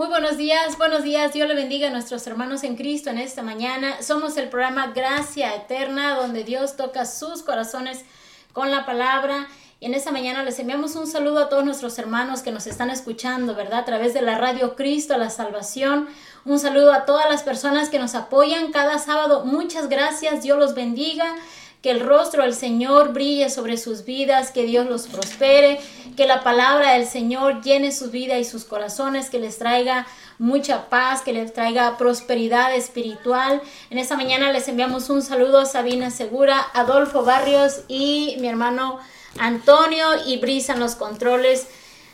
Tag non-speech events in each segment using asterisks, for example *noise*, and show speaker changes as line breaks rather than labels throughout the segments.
Muy buenos días, buenos días. Dios le bendiga a nuestros hermanos en Cristo en esta mañana. Somos el programa Gracia Eterna, donde Dios toca sus corazones con la palabra. Y en esta mañana les enviamos un saludo a todos nuestros hermanos que nos están escuchando, ¿verdad? A través de la radio Cristo, la salvación. Un saludo a todas las personas que nos apoyan cada sábado. Muchas gracias. Dios los bendiga que el rostro del Señor brille sobre sus vidas, que Dios los prospere, que la palabra del Señor llene su vida y sus corazones, que les traiga mucha paz, que les traiga prosperidad espiritual. En esta mañana les enviamos un saludo Sabina Segura, Adolfo Barrios y mi hermano Antonio y Brisa en los controles.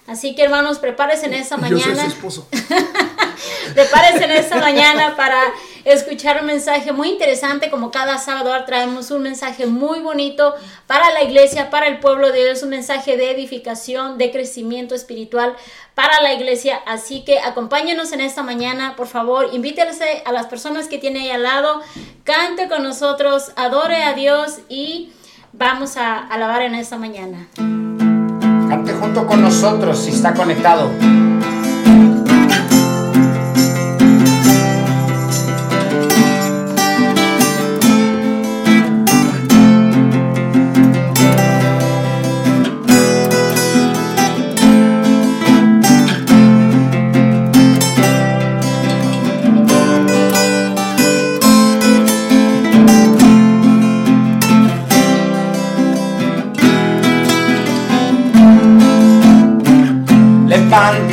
Así que hermanos, prepárense en esta mañana. Yo esposo. *laughs* prepárense en esta mañana para escuchar un mensaje muy interesante. Como cada sábado traemos un mensaje muy bonito para la iglesia, para el pueblo de Dios, un mensaje de edificación, de crecimiento espiritual para la iglesia. Así que acompáñenos en esta mañana, por favor. Invítense a las personas que tiene ahí al lado. Cante con nosotros, adore a Dios y vamos a alabar en esta mañana.
Cante junto con nosotros si está conectado.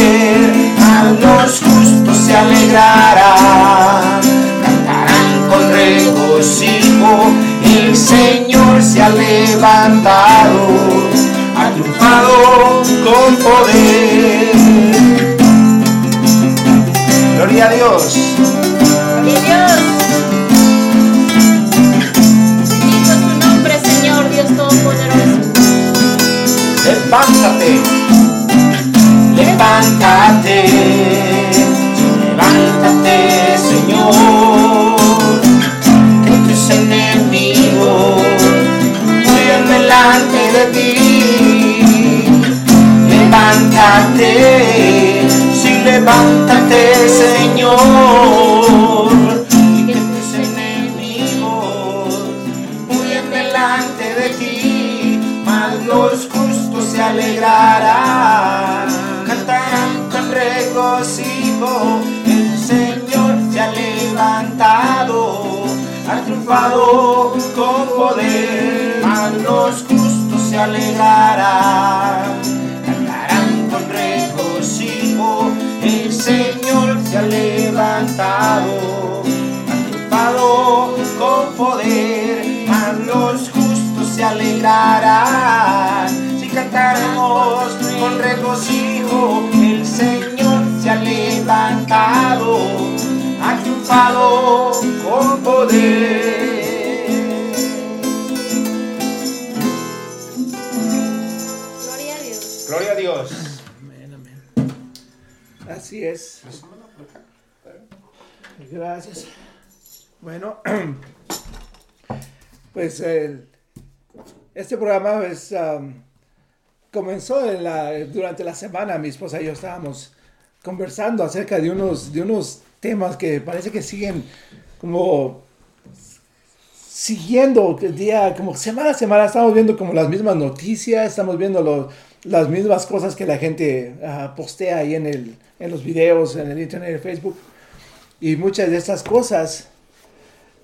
A los justos se alegrará. Cantarán con regocijo, el Señor se ha levantado, ha triunfado con poder. Gloria a Dios.
Gloria a Dios. Bendito su nombre, Señor Dios Todopoderoso.
Levántate levántate, levántate, Señor, que tus enemigos huyan delante de ti. Levántate, sí, levántate, Señor. Y que tus enemigos huyan delante de ti, mas los justos se alegrarán. ha triunfado con poder, malos justos se alegrarán, cantarán con regocijo, el Señor se ha levantado, ha triunfado con poder, malos justos se alegrarán, si cantaremos con regocijo, el Señor se ha levantado
pues este programa pues, comenzó durante la semana. Mi esposa y yo estábamos conversando acerca de unos, de unos temas que parece que siguen como siguiendo el día, como semana a semana, estamos viendo como las mismas noticias, estamos viendo las mismas cosas que la gente ah, postea ahí en, el, en los videos, en el internet, en Facebook. Y muchas de estas cosas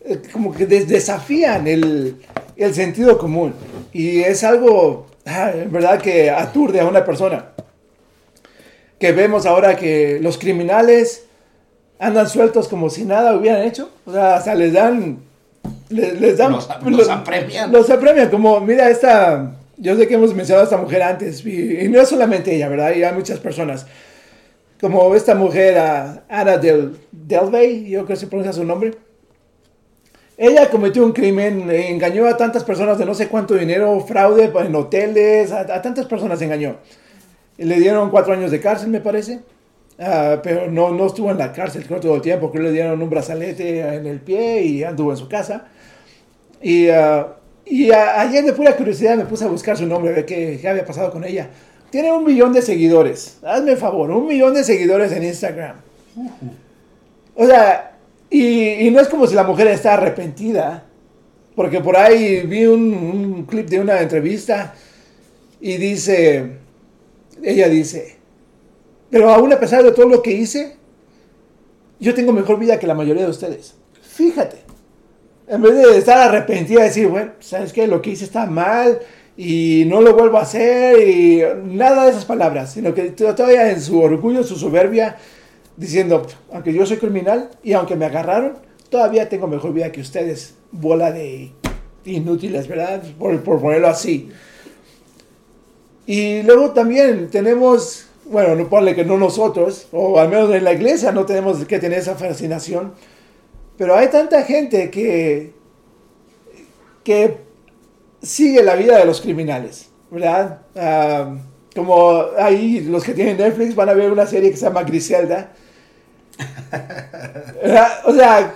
eh, como que desafían el, el, sentido común. Y es algo, ah, en verdad, que aturde a una persona. Que vemos ahora que los criminales andan sueltos como si nada hubieran hecho. O sea, hasta les dan les, les dan...
Los- los apremian.
Los apremian, como, mira, esta... Yo sé que hemos mencionado a esta mujer antes, y, y no es solamente ella, ¿verdad? Y hay muchas personas. Como esta mujer, Ana Del, Delvey, yo creo que se pronuncia su nombre. Ella cometió un crimen, eh, engañó a tantas personas de no sé cuánto dinero, fraude en hoteles, a, a tantas personas engañó. Le dieron cuatro años de cárcel, me parece. Ah, pero no, no estuvo en la cárcel todo el tiempo, que le dieron un brazalete en el pie y anduvo en su casa. Y, ah, y ayer de pura curiosidad me puse a buscar su nombre, a ver qué, qué había pasado con ella. Tiene un millón de seguidores. Hazme el favor, un millón de seguidores en Instagram. O sea, y, y no es como si la mujer está arrepentida. Porque por ahí vi un, un clip de una entrevista y dice, ella dice, pero aún a pesar de todo lo que hice, yo tengo mejor vida que la mayoría de ustedes. Fíjate. En vez de estar arrepentida y decir, bueno, ¿sabes qué? Lo que hice está mal y no lo vuelvo a hacer y nada de esas palabras, sino que todavía en su orgullo, su soberbia, diciendo, aunque yo soy criminal y aunque me agarraron, todavía tengo mejor vida que ustedes. Bola de inútiles, ¿verdad? Por, por ponerlo así. Y luego también tenemos, bueno, no ponle que no nosotros, o al menos en la iglesia no tenemos que tener esa fascinación, pero hay tanta gente que, que sigue la vida de los criminales, ¿verdad? Ah, como ahí los que tienen Netflix van a ver una serie que se llama Griselda. *laughs* ¿Verdad? O sea,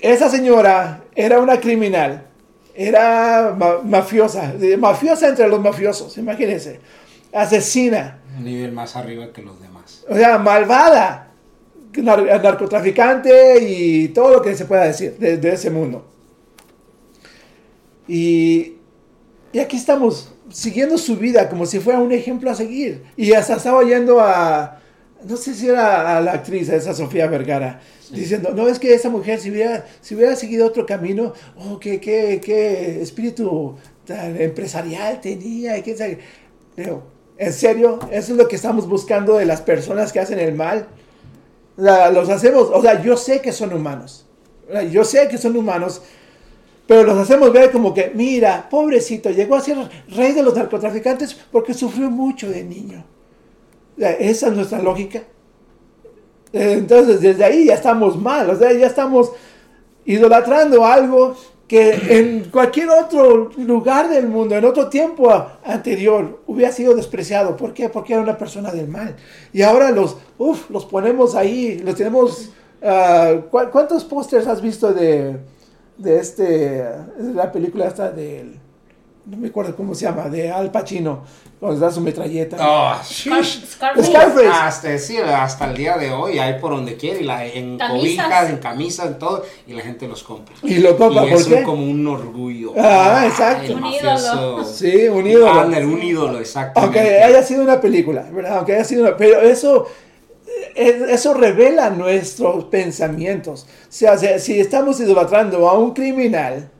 esa señora era una criminal, era ma- mafiosa, mafiosa entre los mafiosos, imagínense, asesina,
Un nivel más arriba que los demás.
o sea, malvada, nar- narcotraficante y todo lo que se pueda decir de, de ese mundo. Y, y aquí estamos, siguiendo su vida como si fuera un ejemplo a seguir. Y hasta estaba yendo a, no sé si era a la actriz, a esa Sofía Vergara, diciendo, no, es que esa mujer si hubiera, si hubiera seguido otro camino, oh, qué, qué, qué espíritu tan empresarial tenía. Y qué sabe". ¿En serio? ¿Eso es lo que estamos buscando de las personas que hacen el mal? Los hacemos, o sea, yo sé que son humanos. Yo sé que son humanos, pero los hacemos ver como que, mira, pobrecito, llegó a ser rey de los narcotraficantes porque sufrió mucho de niño. Esa es nuestra lógica. Entonces, desde ahí ya estamos mal, o sea, ya estamos idolatrando algo que en cualquier otro lugar del mundo, en otro tiempo anterior, hubiera sido despreciado. ¿Por qué? Porque era una persona del mal. Y ahora los, uf, los ponemos ahí, los tenemos... ah, ¿cu- ¿Cuántos pósters has visto de, de este, de la película esta del... No me acuerdo cómo se llama, de Al Pacino, cuando da su metralleta.
Oh,
Scar-. Scarface.
Scarface.
Hasta, sí, hasta el día de hoy hay por donde y la, en
Camisas.
cobijas, en camisas, en todo, y la gente los compra.
Y lo compra,
y
¿por
es
qué?
como un orgullo.
Ah, exacto.
Un
mafioso.
ídolo.
Sí, un ídolo.
Un ídolo, exactamente.
Aunque haya sido una película, ¿verdad? Aunque haya sido una... Pero eso, eh, eso revela nuestros pensamientos. O sea, si, si estamos idolatrando a un criminal,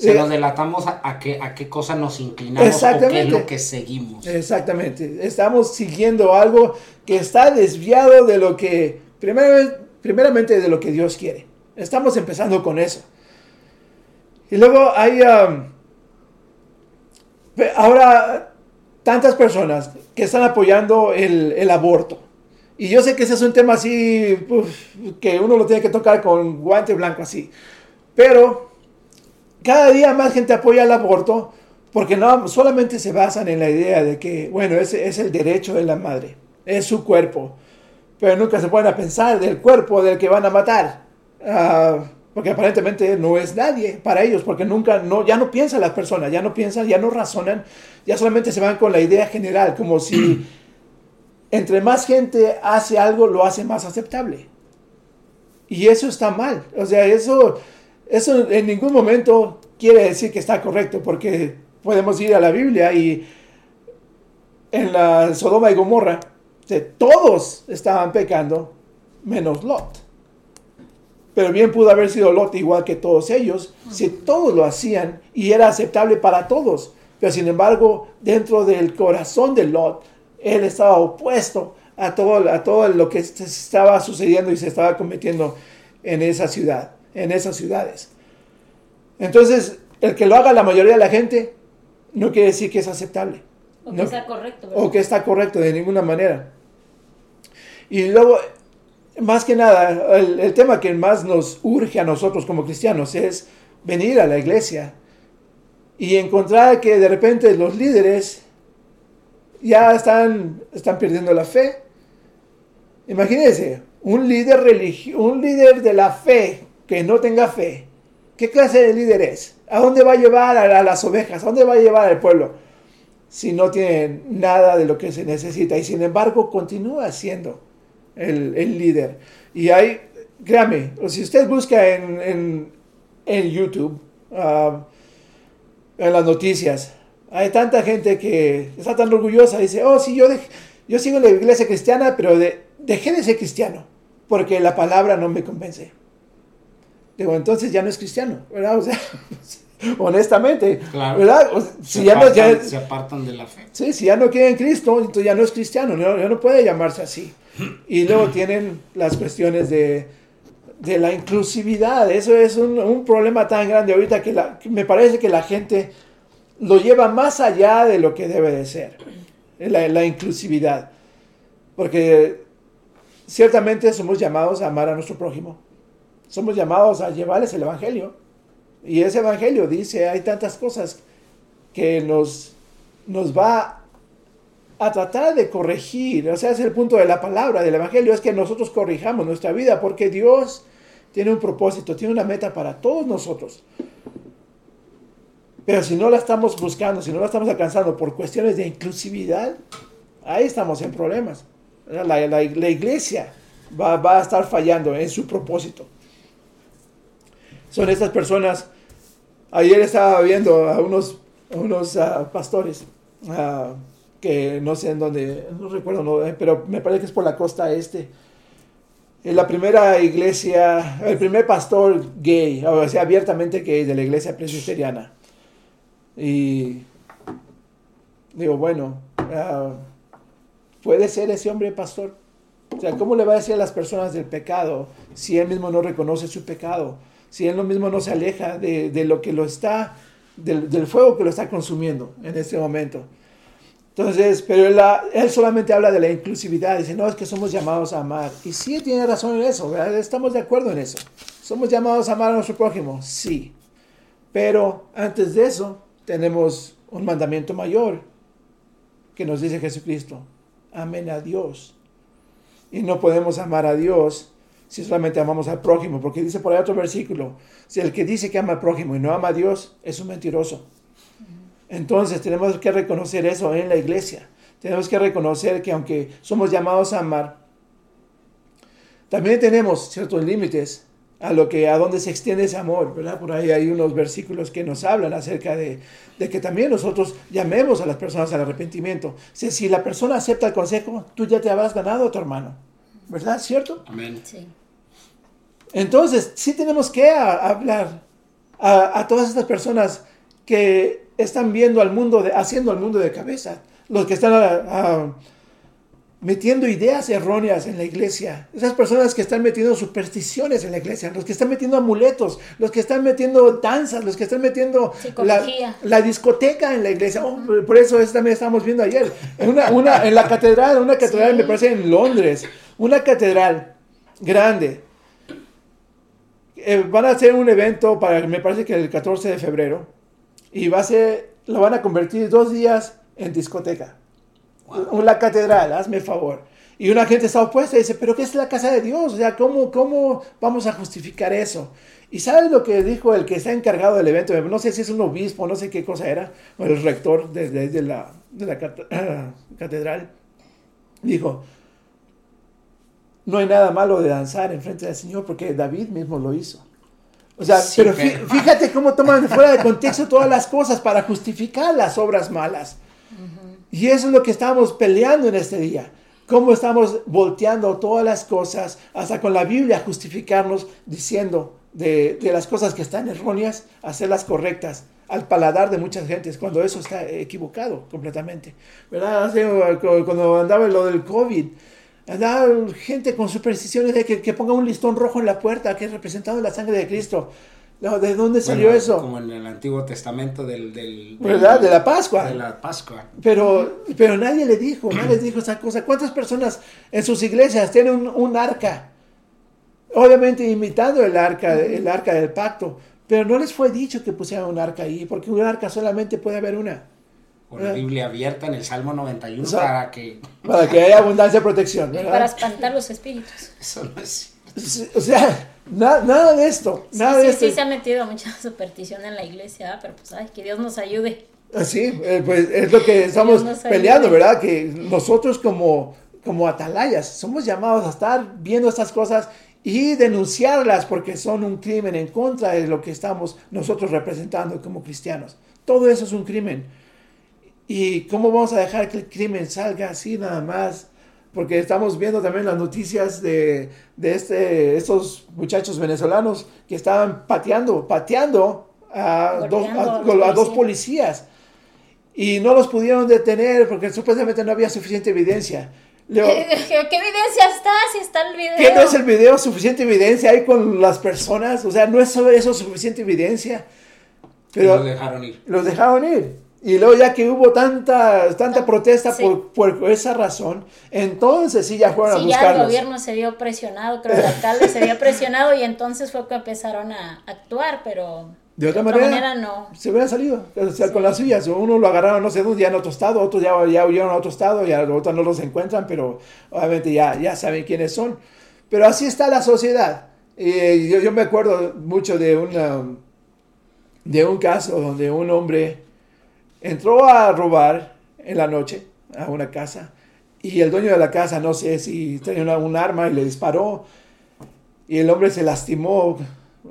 Se
eh,
nos delatamos a, a qué, a qué cosa nos inclinamos o qué es lo que seguimos.
exactamente, estamos siguiendo algo que está desviado de lo que, primeramente, primeramente de lo que Dios quiere. Estamos empezando con eso. Y luego hay... um, ahora, tantas personas que están apoyando el, el aborto. Y yo sé que ese es un tema así, uf, que uno lo tiene que tocar con guante blanco así. Pero cada día más gente apoya el aborto porque no solamente se basan en la idea de que, bueno, ese es el derecho de la madre, es su cuerpo. Pero nunca se a pensar del cuerpo del que van a matar. Ah, porque aparentemente no es nadie para ellos, porque nunca, no, ya no piensan las personas, ya no piensan, ya no razonan, ya solamente se van con la idea general, como si *clears throat* entre más gente hace algo, lo hace más aceptable. Y eso está mal. O sea, eso, eso en ningún momento quiere decir que está correcto, porque podemos ir a la Biblia y en la Sodoma y Gomorra, todos estaban pecando, menos Lot. Pero bien pudo haber sido Lot igual que todos ellos, si todos lo hacían y era aceptable para todos. Pero sin embargo, dentro del corazón de Lot, él estaba opuesto a todo, a todo lo que se estaba sucediendo y se estaba cometiendo en esa ciudad, en esas ciudades. Entonces, el que lo haga la mayoría de la gente no quiere decir que es aceptable.
O que
No-
está correcto, ¿verdad?
o que está correcto de ninguna manera. Y luego, más que nada, el, el tema que más nos urge a nosotros como cristianos es venir a la iglesia y encontrar que de repente los líderes ya están, están perdiendo la fe. Imagínense, un líder religio- un líder de la fe que no tenga fe. ¿Qué clase de líder es? ¿A dónde va a llevar a, las ovejas? ¿A dónde va a llevar al pueblo? Si no tienen nada de lo que se necesita. Y sin embargo, continúa siendo el, líder. Y hay, créame, si usted busca en, en, en YouTube, ah, en las noticias, hay tanta gente que está tan orgullosa, dice, oh, sí, yo, yo sigo en la iglesia cristiana, pero de- dejé de ser cristiano, porque la palabra no me convence. Digo, entonces ya no es cristiano, ¿verdad? O sea, *laughs* honestamente,
Claro.
¿verdad? O sea, si
se,
ya no, ya-
se apartan de la fe.
Sí, si ya no quiere en Cristo, entonces ya no es cristiano, no- ya no puede llamarse así. Y luego *clears throat* tienen las cuestiones de, de la inclusividad. Eso es un, un problema tan grande ahorita que, la- que me parece que la gente lo lleva más allá de lo que debe de ser. La, la inclusividad. Porque ciertamente somos llamados a amar a nuestro prójimo. Somos llamados a llevarles el Evangelio. Y ese Evangelio dice, hay tantas cosas que nos, nos va a tratar de corregir. O sea, es el punto de la palabra del Evangelio, es que nosotros corrijamos nuestra vida, porque Dios tiene un propósito, tiene una meta para todos nosotros. Pero si no la estamos buscando, si no la estamos alcanzando por cuestiones de inclusividad, ahí estamos en problemas. La, la- iglesia va, va a estar fallando en su propósito. Son estas personas, ayer estaba viendo a unos, unos ah, pastores, ah, que no sé en dónde, no recuerdo, no, eh, pero me parece que es por la costa este. En la primera iglesia, el primer pastor gay, o sea, abiertamente gay de la iglesia presbiteriana. Y digo, bueno, ah, ¿puede ser ese hombre pastor? O sea, ¿cómo le va a decir a las personas del pecado si él mismo no reconoce su pecado? Si él mismo no se aleja de, de lo que lo está, del, del fuego que lo está consumiendo en este momento. Entonces, pero él, la- él solamente habla de la inclusividad. Dice, no, es que somos llamados a amar. Y sí, tiene razón en eso, ¿verdad? Estamos de acuerdo en eso. Somos llamados a amar a nuestro prójimo, sí. Pero antes de eso, tenemos un mandamiento mayor que nos dice Jesucristo. Amen a Dios. Y no podemos amar a Dios si solamente amamos al prójimo, porque dice por ahí otro versículo, si el que dice que ama al prójimo y no ama a Dios es un mentiroso. Entonces tenemos que reconocer eso en la iglesia. Tenemos que reconocer que aunque somos llamados a amar, también tenemos ciertos límites a lo que a dónde se extiende ese amor, ¿verdad? Por ahí hay unos versículos que nos hablan acerca de, de que también nosotros llamemos a las personas al arrepentimiento. Si, si la persona acepta el consejo, tú ya te habrás ganado a tu hermano, ¿verdad? ¿Cierto?
Amén.
Sí.
Entonces, sí tenemos que a- hablar a, a todas estas personas que están viendo al mundo, de, haciendo al mundo de cabeza, los que están metiendo ideas erróneas en la iglesia, esas personas que están metiendo supersticiones en la iglesia, los que están metiendo amuletos, los que están metiendo danzas, los que están metiendo la, discoteca en la iglesia. Oh, por eso eso también estamos viendo ayer. En, una, una- en la catedral, una catedral
Sí.
me parece en Londres, una catedral grande. Eh, van a hacer un evento para, me parece que el 14 de febrero, y va a ser, lo van a convertir dos días en discoteca.
Wow.
La catedral, hazme favor. Y una gente está opuesta y dice, pero ¿qué es la casa de Dios? O sea, ¿cómo, cómo vamos a justificar eso? ¿Y sabes lo que dijo el que está encargado del evento? No sé si es un obispo, no sé qué cosa era, o el rector de, de- de la, de la cate- *clears throat* catedral. Dijo, no hay nada malo de danzar en frente del Señor porque David mismo lo hizo. O sea,
Sí,
pero fí-
pero-
fíjate cómo toman fuera de contexto todas las cosas para justificar las obras malas. Y eso es lo que estamos peleando en este día. Cómo estamos volteando todas las cosas, hasta con la Biblia, justificarnos diciendo de, de las cosas que están erróneas, hacerlas correctas al paladar de muchas gentes, cuando eso está equivocado completamente. ¿Verdad? Cuando andaba lo del COVID, andaba gente con supersticiones de que, que ponga un listón rojo en la puerta, que es representado en la sangre de Cristo. No, ¿De dónde salió
Bueno,
eso?
Como en el Antiguo Testamento del... del- del-
¿Verdad? De la Pascua.
De la Pascua.
Pero, pero nadie le dijo, nadie les dijo esa cosa. ¿Cuántas personas en sus iglesias tienen un, un arca? Obviamente imitando el arca, el arca del pacto. Pero no les fue dicho que pusieran un arca ahí, porque un arca solamente puede haber una.
O la
Ah.
Biblia abierta en el Salmo 91
O sea,
para que...
Para que haya abundancia de protección. ¿verdad?
Para espantar los espíritus.
Eso no es...
O sea, na- nada de esto.
Sí,
Nada
sí,
de esto.
sí se ha metido mucha *laughs* superstición en la iglesia, ¿ah? pero pues ay, que Dios nos ayude.
Así, eh, pues es lo que estamos peleando, ¿verdad? Que nosotros como, como atalayas somos llamados a estar viendo estas cosas y denunciarlas porque son un crimen en contra de lo que estamos nosotros representando como cristianos. Todo eso es un crimen. ¿Y cómo vamos a dejar que el crimen salga así nada más? Porque estamos viendo también las noticias de, de este, estos muchachos venezolanos que estaban pateando, pateando a, dos, a-
a los
a dos
policías.
Y no los pudieron detener porque supuestamente no había suficiente evidencia. Leo,
¿Qué, *laughs* qué evidencia está? Si está el video.
¿Qué no es el video suficiente evidencia ahí con las personas? O sea, no es eso suficiente evidencia.
Pero...
Pero
Lo dejaron ir.
los dejaron ir. Y luego ya que hubo tanta, tanta protesta
Sí.
por, por esa razón, entonces sí ya fueron
Sí,
a
ya el
buscarlos.
gobierno se vio presionado, creo que el alcalde se vio presionado y entonces fue que empezaron a actuar, pero
De otra manera,
no.
se hubieran salido, o sea,
Sí.
con las suyas. Uno lo agarraron, no sé dónde, ya en otro estado, otros ya, ya huyeron a otro estado, ya otros no los encuentran, pero obviamente ya, ya saben quiénes son. Pero así está la sociedad. Y yo, yo me acuerdo mucho de, una, de un caso donde un hombre entró a robar en la noche a una casa y el dueño de la casa, no sé si tenía una- un arma y le disparó y el hombre se lastimó,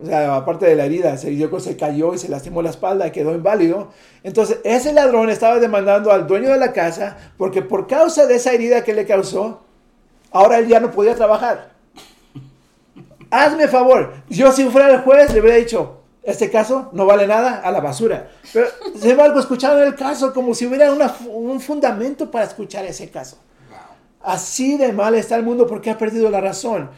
o sea, aparte de la herida, se, se cayó y se lastimó la espalda y quedó inválido. Entonces, ese ladrón estaba demandando al dueño de la casa porque por causa de esa herida que le causó, ahora él ya no podía trabajar. Hazme favor, yo si fuera el juez le hubiera dicho, este caso no vale nada, a la basura. Pero, sin embargo, escucharon el caso como si hubiera una- un fundamento para escuchar ese caso. Así de mal está el mundo porque ha perdido la razón.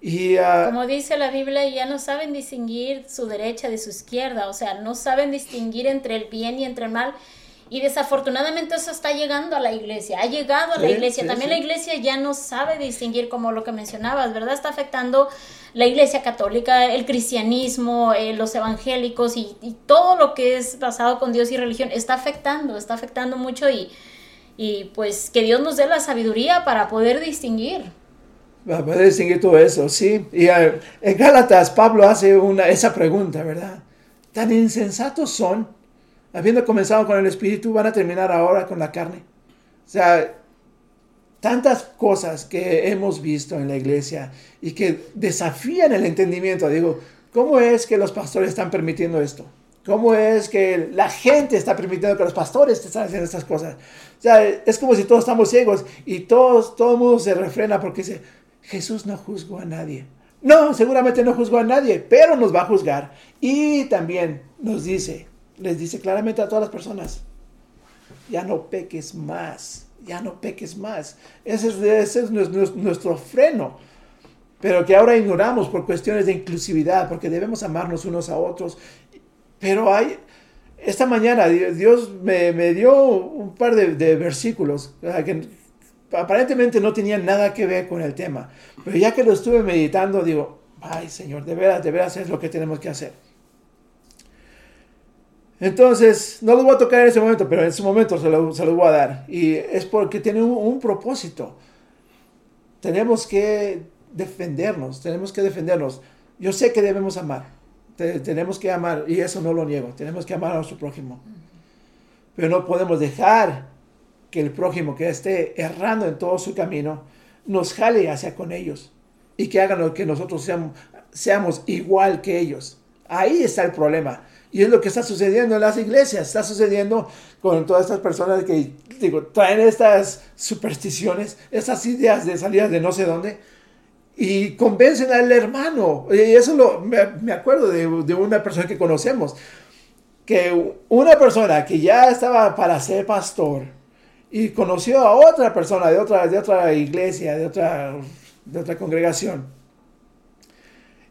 Y ah,
Como dice la Biblia, ya no saben distinguir su derecha de su izquierda, o sea, no saben distinguir entre el bien y entre el mal. Y desafortunadamente eso está llegando a la iglesia, ha llegado a la
Sí,
iglesia.
sí,
También
sí.
la iglesia ya no sabe distinguir como lo que mencionabas, ¿verdad? Está afectando la iglesia católica, el cristianismo, eh, los evangélicos y, y todo lo que es basado con Dios y religión. Está afectando, está afectando mucho y, y pues que Dios nos dé la sabiduría para poder distinguir.
Va a poder distinguir todo eso, sí. Y ah, en Gálatas, Pablo hace una, esa pregunta, ¿verdad? ¿Tan insensatos son? Habiendo comenzado con el espíritu, van a terminar ahora con la carne. O sea, tantas cosas que hemos visto en la iglesia y que desafían el entendimiento. Digo, ¿cómo es que los pastores están permitiendo esto? ¿Cómo es que la gente está permitiendo que los pastores estén haciendo estas cosas? O sea, es como si todos estamos ciegos y todos, todo el mundo se refrena porque dice, Jesús no juzgó a nadie. No, seguramente no juzgó a nadie, pero nos va a juzgar. Y también nos dice, les dice claramente a todas las personas, ya no peques más, ya no peques más. Ese es, ese es nues- nuestro freno, pero que ahora ignoramos por cuestiones de inclusividad, porque debemos amarnos unos a otros. Pero hay, esta mañana Di- Dios me, me dio un par de, de versículos que aparentemente no tenían nada que ver con el tema, pero ya que lo estuve meditando, digo, ay Señor, de veras, de veras es lo que tenemos que hacer. Entonces, no lo voy a tocar en ese momento, pero en su momento se lo, se lo voy a dar. Y es porque tiene un, propósito. Tenemos que defendernos, tenemos que defendernos. Yo sé que debemos amar, te- tenemos que amar, y eso no lo niego, tenemos que amar a nuestro prójimo. Pero no podemos dejar que el prójimo que esté errando en todo su camino nos jale hacia con ellos y que hagan lo que nosotros seamos, seamos igual que ellos. Ahí está el problema. Y es lo que está sucediendo en las iglesias, está sucediendo con todas estas personas que traen estas supersticiones, estas ideas de salidas de no sé dónde, y convencen al hermano. Y eso lo, me, me acuerdo de, de una persona que conocemos, que una persona que ya estaba para ser pastor y conoció a otra persona de otra, de otra iglesia, de otra, de otra congregación.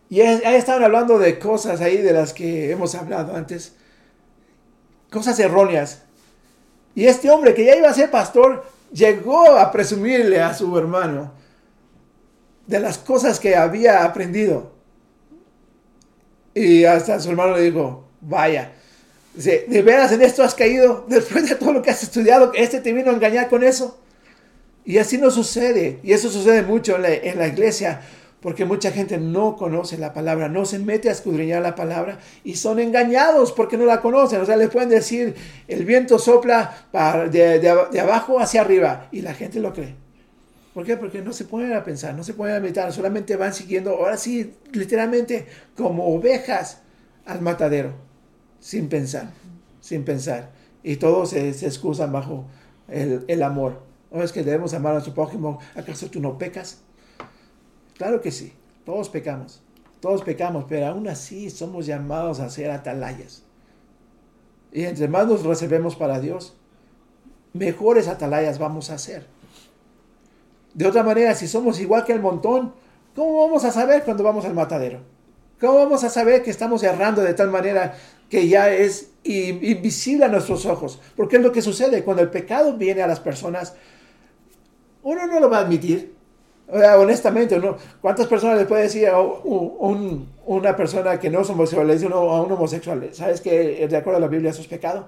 Y ahí estaban hablando de cosas ahí de las que hemos hablado antes. Cosas erróneas. Y este hombre que ya iba a ser pastor llegó a presumirle a su hermano de las cosas que había aprendido. Y hasta su hermano le dijo, vaya, ¿de veras en esto has caído después de todo lo que has estudiado? ¿Este te vino a engañar con eso? Y así no sucede. Y eso sucede mucho en la, en la iglesia. Porque mucha gente no conoce la palabra, no se mete a escudriñar la palabra y son engañados porque no la conocen. O sea, les pueden decir, el viento sopla de, de, abajo hacia arriba y la gente lo cree. ¿Por qué? Porque no se ponen a pensar, no se ponen a meditar, solamente van siguiendo, ahora sí, literalmente como ovejas al matadero, sin pensar, sin pensar. Y todos se, se excusan bajo el, el amor. ¿No es que debemos amar a nuestro prójimo? ¿Acaso tú no pecas? Claro que sí, todos pecamos, todos pecamos, pero aún así somos llamados a ser atalayas. Y entre más nos reservemos para Dios, mejores atalayas vamos a ser. De otra manera, si somos igual que el montón, ¿cómo vamos a saber cuando vamos al matadero? ¿Cómo vamos a saber que estamos errando de tal manera que ya es invisible a nuestros ojos? Porque es lo que sucede cuando el pecado viene a las personas. Uno no lo va a admitir, honestamente, ¿no? ¿cuántas personas le puede decir a una persona que no es homosexual, le dice a un homosexual, ¿sabes que de acuerdo a la Biblia eso es pecado?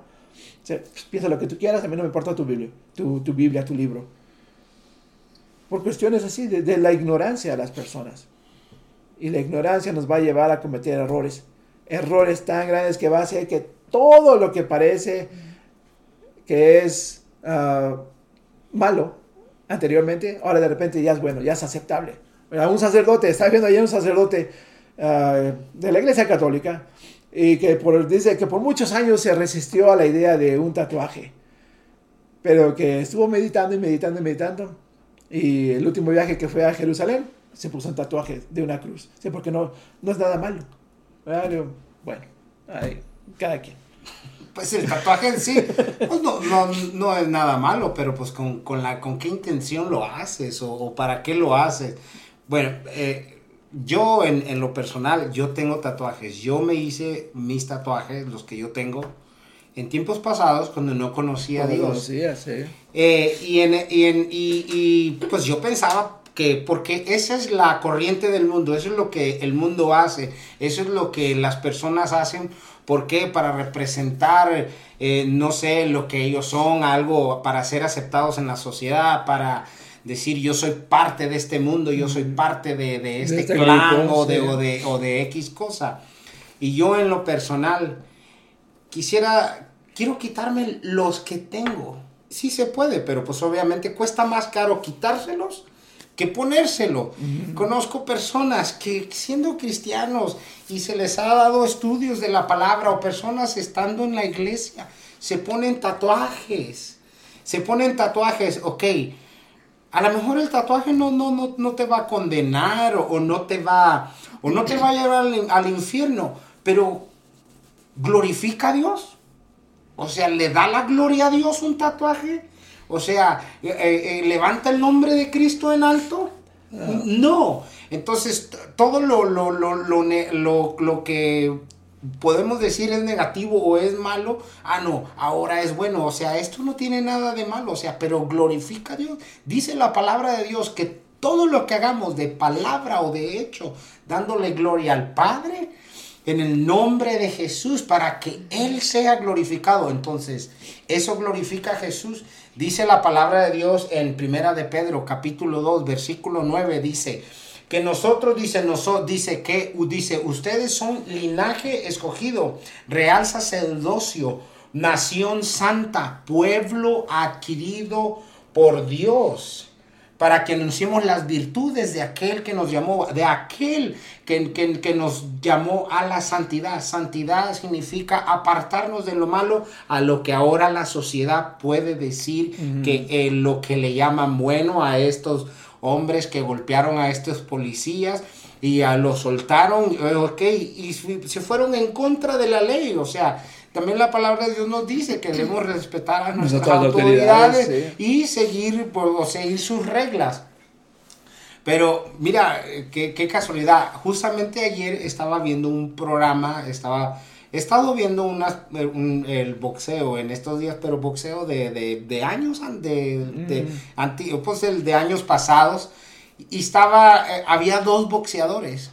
Pues, piensa lo que tú quieras, a mí no me importa tu Biblia, tu, tu Biblia, tu libro. Por cuestiones así, de, la ignorancia de las personas. Y la ignorancia nos va a llevar a cometer errores. Errores tan grandes que va a hacer que todo lo que parece que es uh, malo, anteriormente, ahora de repente ya es bueno, ya es aceptable. Un sacerdote, está viendo ahí un sacerdote ah, de la iglesia católica y que por, dice que por muchos años se resistió a la idea de un tatuaje, pero que estuvo meditando y meditando y meditando y el último viaje que fue a Jerusalén se puso un tatuaje de una cruz, sí, porque no, no es nada malo. Bueno, cada quien.
Pues el tatuaje en sí, pues no, no, no, es nada malo, pero pues con, con, la, con qué intención lo haces o, para qué lo haces. Bueno, eh, yo en, en, lo personal, yo tengo tatuajes. Yo me hice mis tatuajes, los que yo tengo, en tiempos pasados cuando no conocía a Dios.
Conocía, sí.
Eh, y, en, y, en, y, y pues yo pensaba que porque esa es la corriente del mundo, eso es lo que el mundo hace, eso es lo que las personas hacen ¿Por qué? Para representar, eh, no sé, lo que ellos son, algo para ser aceptados en la sociedad, para decir yo soy parte de este mundo, yo soy parte de, este, este, clan o, de, o, de, X cosa. Y yo en lo personal quisiera, quiero quitarme los que tengo. Sí se puede, pero pues obviamente cuesta más caro quitárselos que ponérselo. Conozco personas que siendo cristianos y se les ha dado estudios de la palabra o personas estando en la iglesia, se ponen tatuajes. Se ponen tatuajes, ok. A lo mejor el tatuaje no, no, no, no te va a condenar o, no te va, o no te va a llevar al, al infierno, pero glorifica a Dios. O sea, le da la gloria a Dios un tatuaje. O sea, eh, eh, eh, levanta el nombre de Cristo en alto. Ah. No. Entonces, todo lo, lo, lo, lo, lo que podemos decir es negativo o es malo, ah, no, ahora es bueno. O sea, esto no tiene nada de malo, o sea, pero glorifica a Dios. Dice la palabra de Dios que todo lo que hagamos de palabra o de hecho, dándole gloria al Padre, en el nombre de Jesús, para que Él sea glorificado. Entonces, eso glorifica a Jesús. Dice la palabra de Dios en Primera de Pedro, capítulo 2, versículo 9, dice que nosotros, dice, nosotros, dice que, dice, ustedes son linaje escogido, real sacerdocio, nación santa, pueblo adquirido por Dios para que anunciemos las virtudes de aquel que nos llamó, de aquel que, que, nos llamó a la santidad. Santidad significa apartarnos de lo malo a lo que ahora la sociedad puede decir que eh, lo que le llaman bueno a estos hombres que golpearon a estos policías y a los soltaron, eh, ok, y se fueron en contra de la ley, o sea, también la palabra de Dios nos dice que debemos respetar a nuestras autoridades, y seguir, pues, seguir sus reglas. Pero mira, qué, qué casualidad. Justamente ayer estaba viendo un programa, estaba He estado viendo una, el boxeo en estos días, pero boxeo de, de, de años, de, de, mm. pues el de años pasados. Y estaba, eh, había dos boxeadores.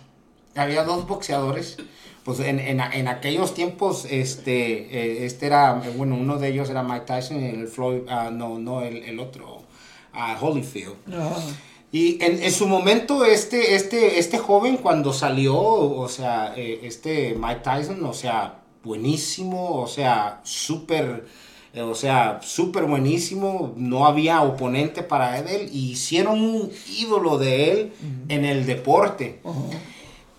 Había dos boxeadores. Pues en, en, en aquellos tiempos, este, eh, este era, bueno, uno de ellos era Mike Tyson y el Floyd, uh, no, no, el, el otro, uh, Holyfield. Y en, en, su momento, este, este, este joven cuando salió, o sea, eh, este Mike Tyson, o sea, buenísimo, o sea, súper, eh, o sea, súper buenísimo, no había oponente para él, y hicieron un ídolo de él en el deporte.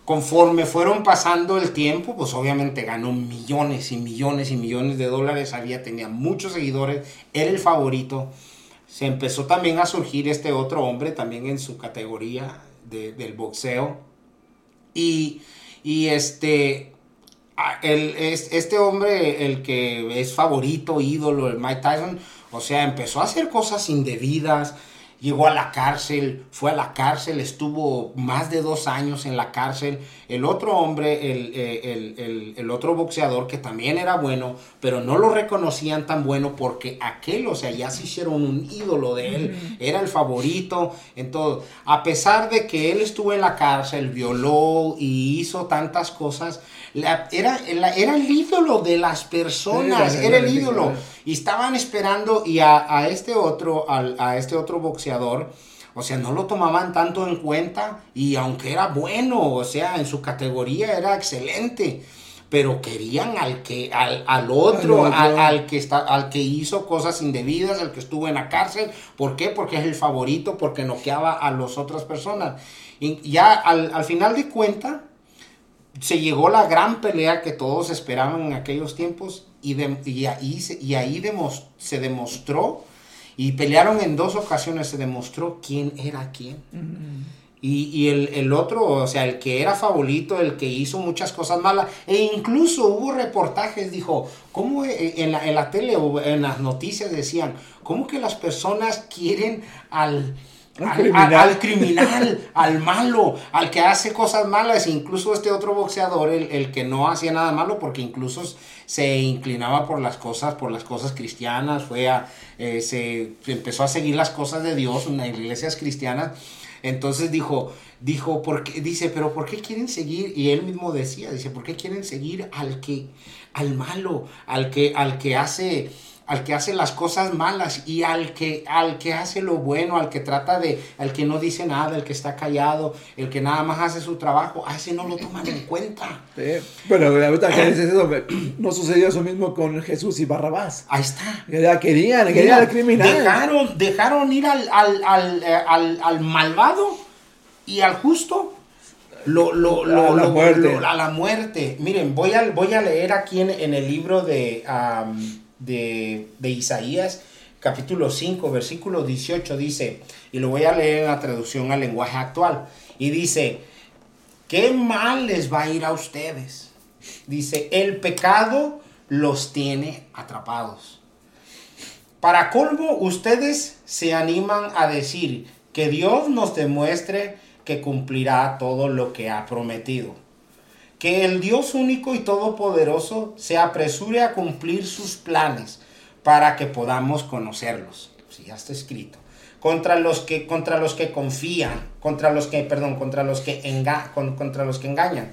Conforme fueron pasando el tiempo, pues obviamente ganó millones y millones y millones de dólares, había, tenía muchos seguidores, era el favorito se empezó también a surgir este otro hombre también en su categoría del boxeo. Y, este, el, este hombre, el que es favorito, ídolo, el Mike Tyson, o sea, empezó a hacer cosas indebidas, llegó a la cárcel, fue a la cárcel, estuvo más de dos años en la cárcel. El otro hombre, el, eh, el, otro boxeador que también era bueno, pero no lo reconocían tan bueno porque aquel, o sea, ya se hicieron un ídolo de él, era el favorito. Entonces, a pesar de que él estuvo en la cárcel, violó y hizo tantas cosas, era, era el ídolo de las personas, era el ídolo. Y estaban esperando y a, este otro, a este otro boxeador, o sea, no lo tomaban tanto en cuenta y aunque era bueno, o sea, en su categoría era excelente, pero querían al que al, al otro, al, que está al que hizo cosas indebidas, al que estuvo en la cárcel, ¿por qué? Porque es el favorito, porque noqueaba a las otras personas. Y ya al, al final de cuentas se llegó la gran pelea que todos esperaban en aquellos tiempos y, y ahí, se, y ahí se demostró y pelearon en dos ocasiones, se demostró quién era quién. Y, y el, el, otro, o sea, el que era favorito, el que hizo muchas cosas malas, e incluso hubo reportajes, dijo, ¿cómo en la, en la tele o en las noticias decían, cómo que las personas quieren al al criminal. Al, malo, al que hace cosas malas, incluso este otro boxeador, el, que no hacía nada malo, porque incluso se inclinaba por las cosas, por las cosas cristianas, fue a, eh, se empezó a seguir las cosas de Dios en las iglesias cristianas. Entonces dijo, dijo, porque, dice, pero ¿por qué quieren seguir? Y él mismo decía, dice, ¿por qué quieren seguir al que, al malo, al que, al que hace al que hace las cosas malas y al que, al que hace lo bueno, al que trata de, al que no dice nada, el que está callado, el que nada más hace su trabajo, a ese no lo toman en cuenta.
Bueno, ahorita que dices eso, no sucedió eso mismo con Jesús y Barrabás.
Ahí está.
Ya querían, querían al criminal.
Dejaron, dejaron ir al, al, eh, al, al, malvado y al justo. Lo, lo, lo, a, la muerte. a la muerte. Miren, voy a, voy a leer aquí en, en el libro de de, Isaías, capítulo 5, versículo 18, dice, y lo voy a leer en la traducción al lenguaje actual, y dice, ¿qué mal les va a ir a ustedes? Dice, el pecado los tiene atrapados. Para colmo, ustedes se animan a decir que Dios nos demuestre que cumplirá todo lo que ha prometido que el Dios único y todopoderoso se apresure a cumplir sus planes para que podamos conocerlos. Si ya está escrito. Contra los que contra los que confían, contra los que perdón, contra los que enga, contra los que engañan.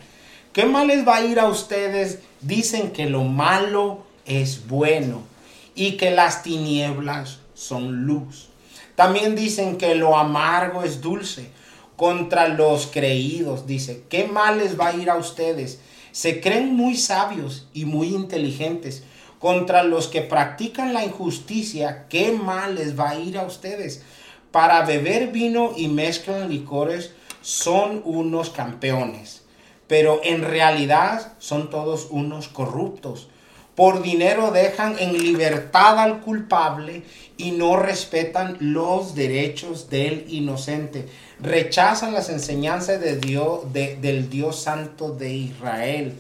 ¿Qué mal les va a ir a ustedes? Dicen que lo malo es bueno y que las tinieblas son luz. También dicen que lo amargo es dulce contra los creídos. Dice, ¿qué mal les va a ir a ustedes? Se creen muy sabios y muy inteligentes. Contra los que practican la injusticia, ¿qué mal les va a ir a ustedes? Para beber vino y mezclan licores son unos campeones, pero en realidad son todos unos corruptos. Por dinero dejan en libertad al culpable y no respetan los derechos del inocente rechazan las enseñanzas de Dios, del Dios Santo de Israel.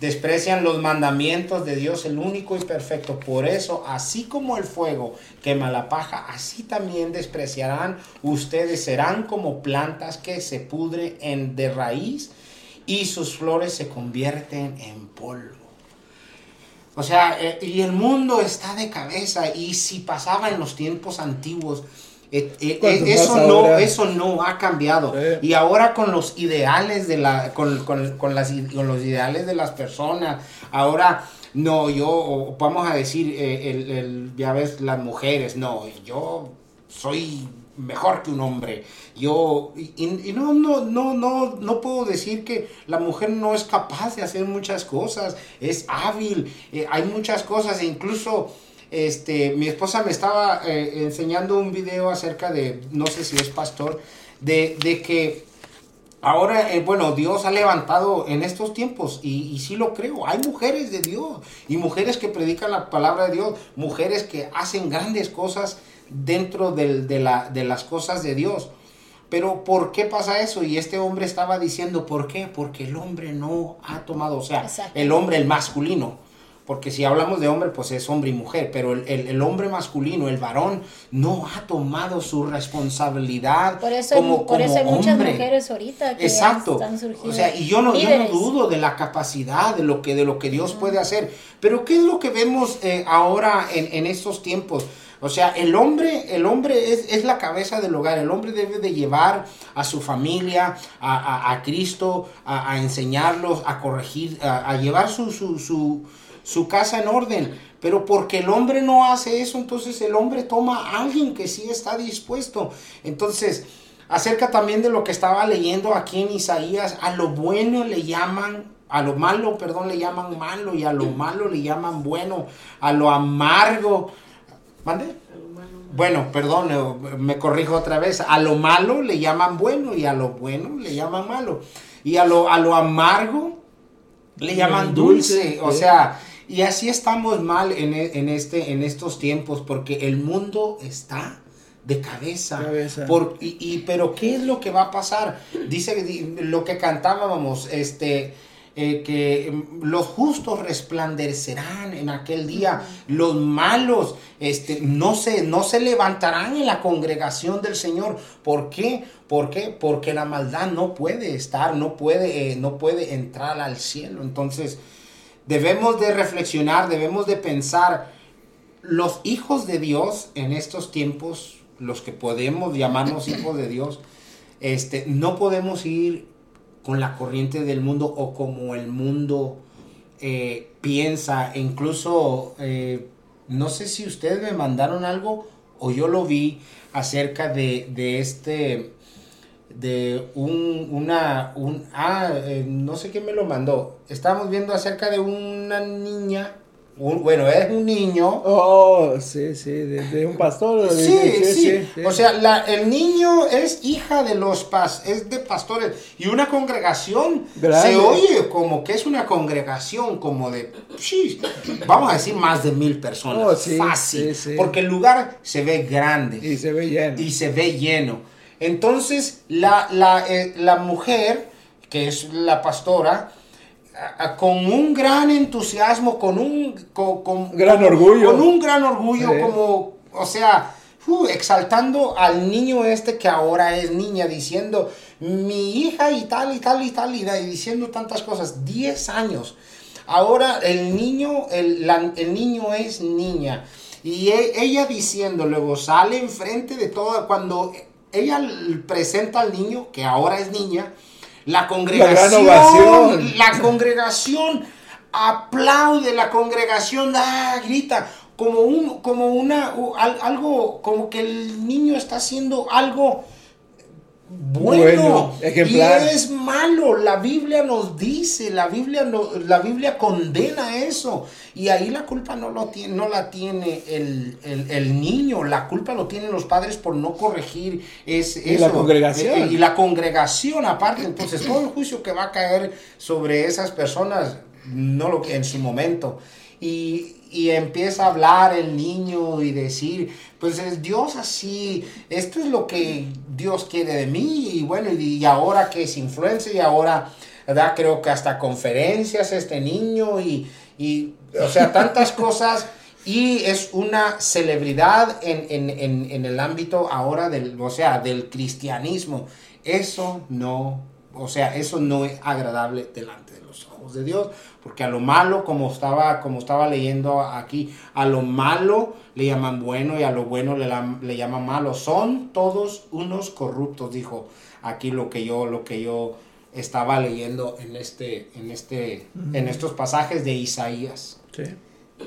desprecian los mandamientos de Dios, el único y perfecto. Por eso, así como el fuego quema la paja, así también despreciarán ustedes, serán como plantas que se pudren en, de raíz y sus flores se convierten en polvo. O sea, eh, y el mundo está de cabeza y si pasaba en los tiempos antiguos, eh, eh, eso, no, eso no ha cambiado. Y ahora con los ideales de la, con, con, con, las, con los ideales de las personas, ahora no, yo, vamos a decir, el, el, ya ves, las mujeres, no, yo soy mejor que un hombre. Yo, y, no, no, no, no, no puedo decir que la mujer no es capaz de hacer muchas cosas, es hábil, eh, hay muchas cosas, e incluso este, mi esposa me estaba eh, enseñando un video acerca de, no sé si es pastor, de, de que Ahora, eh, bueno, Dios ha levantado en estos tiempos y, y, sí lo creo. Hay mujeres de Dios y mujeres que predican la palabra de Dios, mujeres que hacen grandes cosas dentro de, la, de las cosas de Dios. Pero ¿por qué pasa eso? Y este hombre estaba diciendo, ¿por qué? Porque el hombre no ha tomado, o sea, el hombre, el masculino. Porque si hablamos de hombre, pues es hombre y mujer, pero el, hombre masculino, el varón, no ha tomado su responsabilidad.
Por eso, como, por eso hay muchas mujeres ahorita que
Exacto. están surgiendo. O sea, y yo no, yo no, dudo de la capacidad, de lo que, de lo que Dios puede hacer. Pero ¿qué es lo que vemos eh, ahora en, en estos tiempos? O sea, el hombre, el hombre es, la cabeza del hogar. El hombre debe de llevar a su familia, a, Cristo, a, enseñarlos, a corregir, a, llevar su, su, casa en orden. Pero porque el hombre no hace eso, entonces el hombre toma a alguien que sí está dispuesto. Entonces, acerca también de lo que estaba leyendo aquí en Isaías, a lo bueno le llaman a lo malo, perdón, le llaman malo y a lo malo le llaman bueno, a lo amargo ¿Mande? Bueno, perdón, eh, me corrijo otra vez. A lo malo le llaman bueno y a lo bueno le llaman malo. Y a lo, a lo amargo le llaman dulce. O sea, y así estamos mal en, e, en, este, en estos tiempos porque el mundo está de cabeza. Por, y, y, pero ¿qué es lo que va a pasar? Dice lo que cantábamos, este eh, que mm, los justos resplandecerán en aquel día, los malos este, no, se, no se levantarán en la congregación del Señor. ¿Por qué? ¿Por qué? Porque la maldad no puede estar, no puede, eh, no puede entrar al cielo. Entonces, debemos de reflexionar, debemos de pensar, los hijos de Dios en estos tiempos, los que podemos llamarnos hijos de Dios, este, no podemos ir con la corriente del mundo o como el mundo eh, piensa. Incluso, eh, no sé si ustedes me mandaron algo o yo lo vi acerca de, de este, de un, una, un, ah, eh, no sé quién me lo mandó. Estábamos viendo acerca de una niña bueno, es un niño.
Oh, sí, sí, de, un pastor.
sí, sí, O sea, la, el niño es hija de los pas, es de pastores. Y una congregación se oye como que es una congregación como de, vamos a decir, más de mil personas. Oh, fácil. Porque el lugar se ve grande.
Y se ve lleno.
Y se ve lleno. Entonces, la, la, eh, la mujer, que es la pastora, con un gran entusiasmo, con un con,
gran orgullo.
Con un gran orgullo, como, o sea, exaltando al niño este que ahora es niña, diciendo, mi hija y tal y tal y tal, y, diciendo tantas cosas, 10 años. Ahora el niño, el, el niño es niña. Y e, ella diciendo, luego sale enfrente de todo, cuando ella presenta al niño, que ahora es niña, la congregación, la, congregación aplaude, la congregación ah, grita, como un, como una, algo, como que el niño está haciendo algo bueno, y es malo. La Biblia nos dice, la Biblia, no, la Biblia condena eso. Y ahí la culpa no, lo tiene, no la tiene el, niño, la culpa lo tienen los padres por no corregir es,
y la congregación.
Eh, y la congregación aparte. Entonces todo el juicio que va a caer sobre esas personas, no lo que en su momento. Y, y empieza a hablar el niño y decir, pues es Dios así, esto es lo que Dios quiere de mí y bueno, y, ahora que es influencia y ahora ¿verdad? Creo que hasta conferencias este niño y, y o sea, tantas *laughs* cosas. Y es una celebridad en, en, en, en, el ámbito ahora del, o sea, del cristianismo. Eso no, o sea, eso no es agradable delante de los ojos de Dios. Porque a lo malo, como estaba, como estaba leyendo aquí, a lo malo le llaman bueno y a lo bueno le, le llaman malo. Son todos unos corruptos, dijo aquí lo que yo, lo que yo estaba leyendo en este, en este, en estos pasajes de Isaías.
Sí.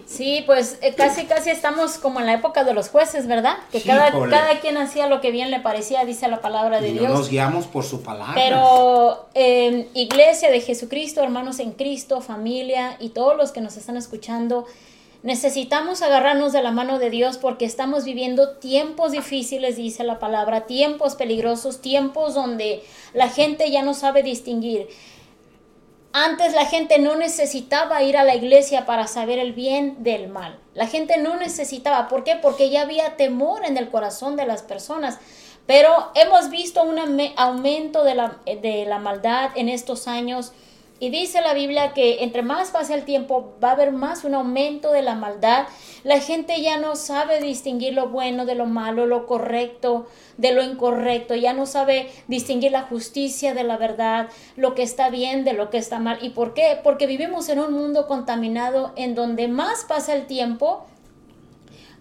Sí, pues eh, casi casi estamos como en la época de los jueces, ¿verdad? Que
Sí,
cada, cada quien hacía lo que bien le parecía, dice la palabra de
Y no
Dios.
nos guiamos por su palabra.
Pero eh, iglesia de Jesucristo, hermanos en Cristo, familia y todos los que nos están escuchando, necesitamos agarrarnos de la mano de Dios porque estamos viviendo tiempos difíciles, dice la palabra, tiempos peligrosos, tiempos donde la gente ya no sabe distinguir. Antes la gente no necesitaba ir a la iglesia para saber el bien del mal. La gente no necesitaba. ¿Por qué? Porque ya había temor en el corazón de las personas. Pero hemos visto un aumento de la, de la maldad en estos años. Y dice la Biblia que entre más pase el tiempo va a haber más un aumento de la maldad. La gente ya no sabe distinguir lo bueno de lo malo, lo correcto de lo incorrecto. Ya no sabe distinguir la justicia de la verdad, lo que está bien de lo que está mal. ¿Y por qué? Porque vivimos en un mundo contaminado en donde más pasa el tiempo,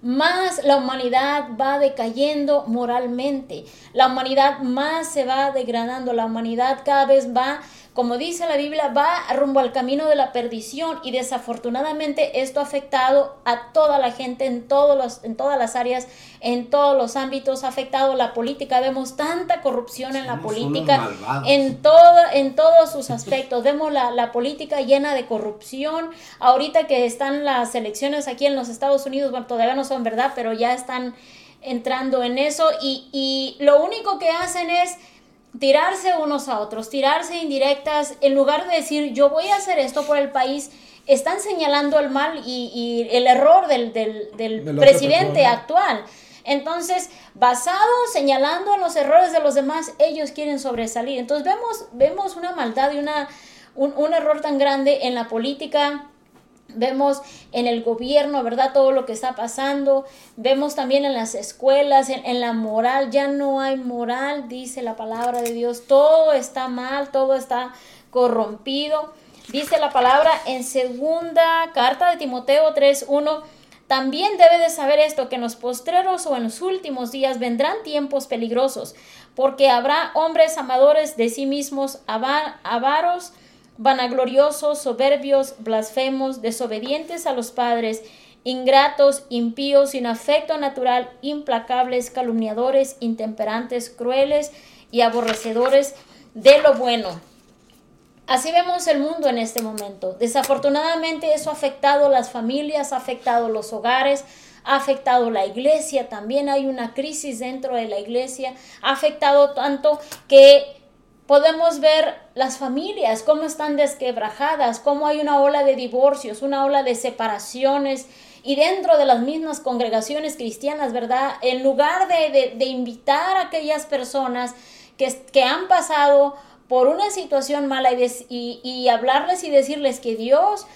más la humanidad va decayendo moralmente. La humanidad más se va degradando. La humanidad cada vez va, como dice la Biblia, va rumbo al camino de la perdición. Y desafortunadamente esto ha afectado a toda la gente en, todos los, en todas las áreas, en todos los ámbitos. Ha afectado la política. Vemos tanta corrupción en la política. En, todo, en todos sus aspectos. Vemos la, la política llena de corrupción. Ahorita que están las elecciones aquí en los Estados Unidos, bueno, todavía no son verdad, pero ya están entrando en eso y, y lo único que hacen es tirarse unos a otros, tirarse indirectas, en lugar de decir yo voy a hacer esto por el país, están señalando el mal y, y el error del, del,
De
presidente
persona.
actual. Entonces, basado señalando los errores de los demás, ellos quieren sobresalir. Entonces vemos, vemos una maldad y una, un, un error tan grande en la política, vemos en el gobierno, ¿verdad? Todo lo que está pasando, vemos también en las escuelas, en, la moral, ya no hay moral, dice la palabra de Dios, todo está mal, todo está corrompido. Dice la palabra en segunda carta de Timoteo 3:1, también debe de saber esto, que en los postreros o en los últimos días vendrán tiempos peligrosos, porque habrá hombres amadores de sí mismos, ava- avaros, vanagloriosos, soberbios, blasfemos, desobedientes a los padres, ingratos, impíos, sin afecto natural, implacables, calumniadores, intemperantes, crueles y aborrecedores de lo bueno. Así vemos el mundo en este momento. Desafortunadamente eso ha afectado las familias, ha afectado los hogares, ha afectado la iglesia, también hay una crisis dentro de la iglesia, ha afectado tanto que podemos ver las familias, cómo están desquebrajadas, cómo hay una ola de divorcios, una ola de separaciones. Y dentro de las mismas congregaciones cristianas, ¿verdad? En lugar de, de- invitar a aquellas personas que, que han pasado por una situación mala y, y hablarles y decirles que Dios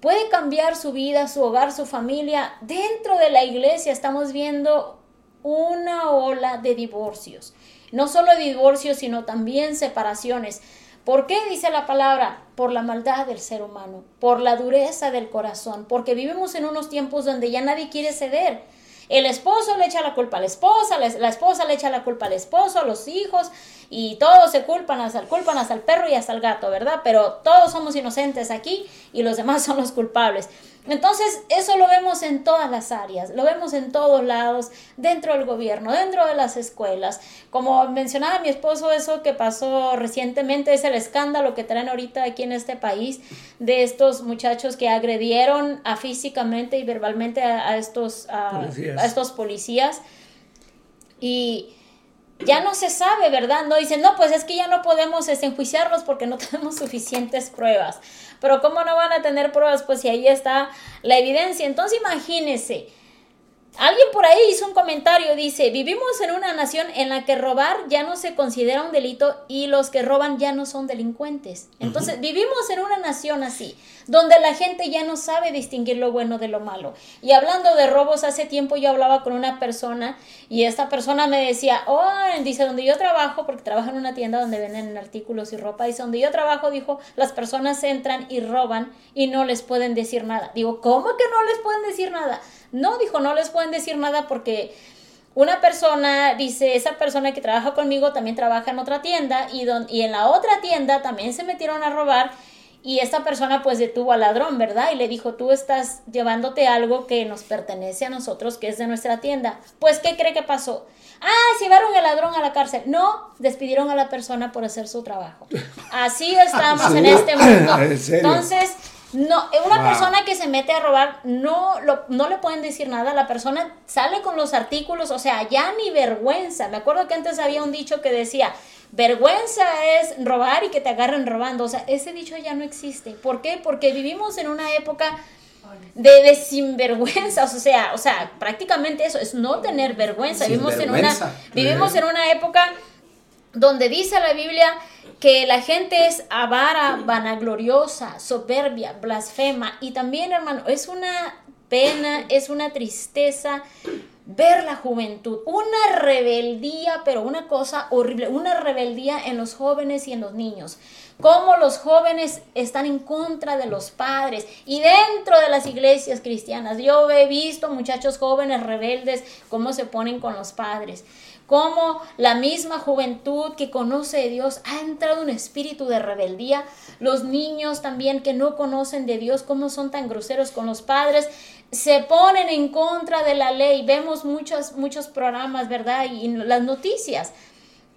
puede cambiar su vida, su hogar, su familia, dentro de la iglesia estamos viendo una ola de divorcios. No solo divorcios, sino también separaciones. ¿Por qué dice la palabra? Por la maldad del ser humano, por la dureza del corazón, porque vivimos en unos tiempos donde ya nadie quiere ceder. El esposo le echa la culpa a la esposa, la, esposa le echa la culpa al esposo, a los hijos, y todos se culpan hasta, culpan hasta el perro y hasta el gato, ¿verdad? Pero todos somos inocentes aquí y los demás son los culpables. Entonces, eso lo vemos en todas las áreas, lo vemos en todos lados, dentro del gobierno, dentro de las escuelas. Como mencionaba mi esposo, eso que pasó recientemente es el escándalo que traen ahorita aquí en este país de estos muchachos que agredieron a físicamente y verbalmente a, a estos, a-
Policías.
a estos policías. Y ya no se sabe, ¿verdad? No dicen, no, pues es que ya no podemos este, enjuiciarlos porque no *laughs* tenemos suficientes pruebas. Pero ¿cómo no van a tener pruebas? Pues si ahí está la evidencia. Entonces imagínense, Alguien por ahí hizo un comentario, dice, vivimos en una nación en la que robar ya no se considera un delito y los que roban ya no son delincuentes. Entonces, vivimos en una nación así, donde la gente ya no sabe distinguir lo bueno de lo malo. Y hablando de robos, hace tiempo yo hablaba con una persona y esta persona me decía, oh, dice, donde yo trabajo, porque trabajo en una tienda donde venden artículos y ropa, dice, donde yo trabajo, dijo, las personas entran y roban y no les pueden decir nada. Digo, ¿cómo que no les pueden decir nada? No, dijo, no les pueden decir nada porque una persona dice, esa persona que trabaja conmigo también trabaja en otra tienda y, y en la otra tienda también se metieron a robar y esta persona pues detuvo al ladrón, ¿verdad? Y le dijo, tú estás llevándote algo que nos pertenece a nosotros, que es de nuestra tienda. Pues, ¿qué cree que pasó? Ah, llevaron al ladrón a la cárcel. No, despidieron a la persona por hacer su trabajo. Así *laughs* estamos en este mundo. *laughs* Entonces, no, una persona que se mete a robar no, no le pueden decir nada, la persona sale con los artículos, o sea, ya ni vergüenza. Me acuerdo que antes había un dicho que decía, vergüenza es robar y que te agarren robando, o sea, ese dicho ya no existe. ¿Por qué? Porque vivimos en una época de, de sinvergüenza, o sea, o sea, prácticamente eso es no tener vergüenza. Vivimos en una vivimos en una época donde dice la Biblia que la gente es avara, vanagloriosa, soberbia, blasfema. Y también, hermano, es una pena, es una tristeza ver la juventud, una rebeldía, pero una cosa horrible, una rebeldía en los jóvenes y en los niños. Cómo los jóvenes están en contra de los padres y dentro de las iglesias cristianas. Yo he visto muchachos jóvenes rebeldes, cómo se ponen con los padres cómo la misma juventud que conoce de Dios ha entrado un espíritu de rebeldía. Los niños también que no conocen de Dios, cómo son tan groseros con los padres, se ponen en contra de la ley. Vemos muchos, muchos programas, ¿verdad? Y las noticias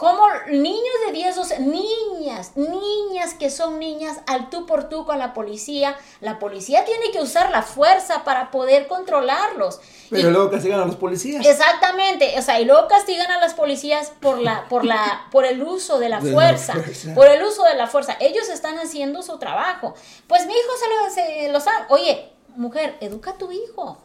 como niños de 10, 12, niñas, niñas que son niñas al tú por tú con la policía, la policía tiene que usar la fuerza para poder controlarlos.
Pero luego castigan a los policías.
Exactamente, o sea, y luego castigan a las policías por la, por la, por el uso de la, *laughs* fuerza, por el uso de la fuerza. Ellos están haciendo su trabajo. Pues mi hijo se lo, se lo sabe. Oye, mujer, educa a tu hijo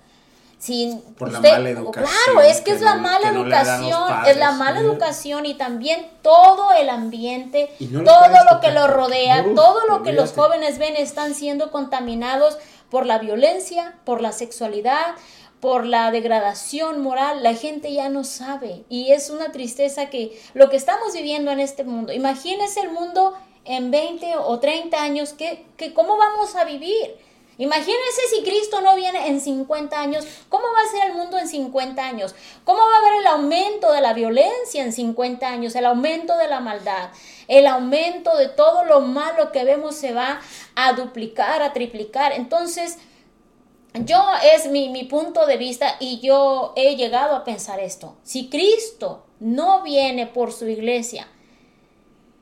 sin
por la mala educación.
Claro, es que, es la mala educación, es la mala educación y también todo el ambiente, todo lo que lo rodea, todo lo que los jóvenes ven están siendo contaminados por la violencia, por la sexualidad, por la degradación moral, la gente ya no sabe y es una tristeza que lo que estamos viviendo en este mundo, imagínese el mundo en 20 o 30 años, que, que ¿cómo vamos a vivir? Imagínense si Cristo no viene en 50 años, ¿cómo va a ser el mundo en 50 años? ¿Cómo va a haber el aumento de la violencia en 50 años, el aumento de la maldad, el aumento de todo lo malo que vemos se va a duplicar, a triplicar? Entonces, yo es mi, mi punto de vista y yo he llegado a pensar esto. Si Cristo no viene por su iglesia,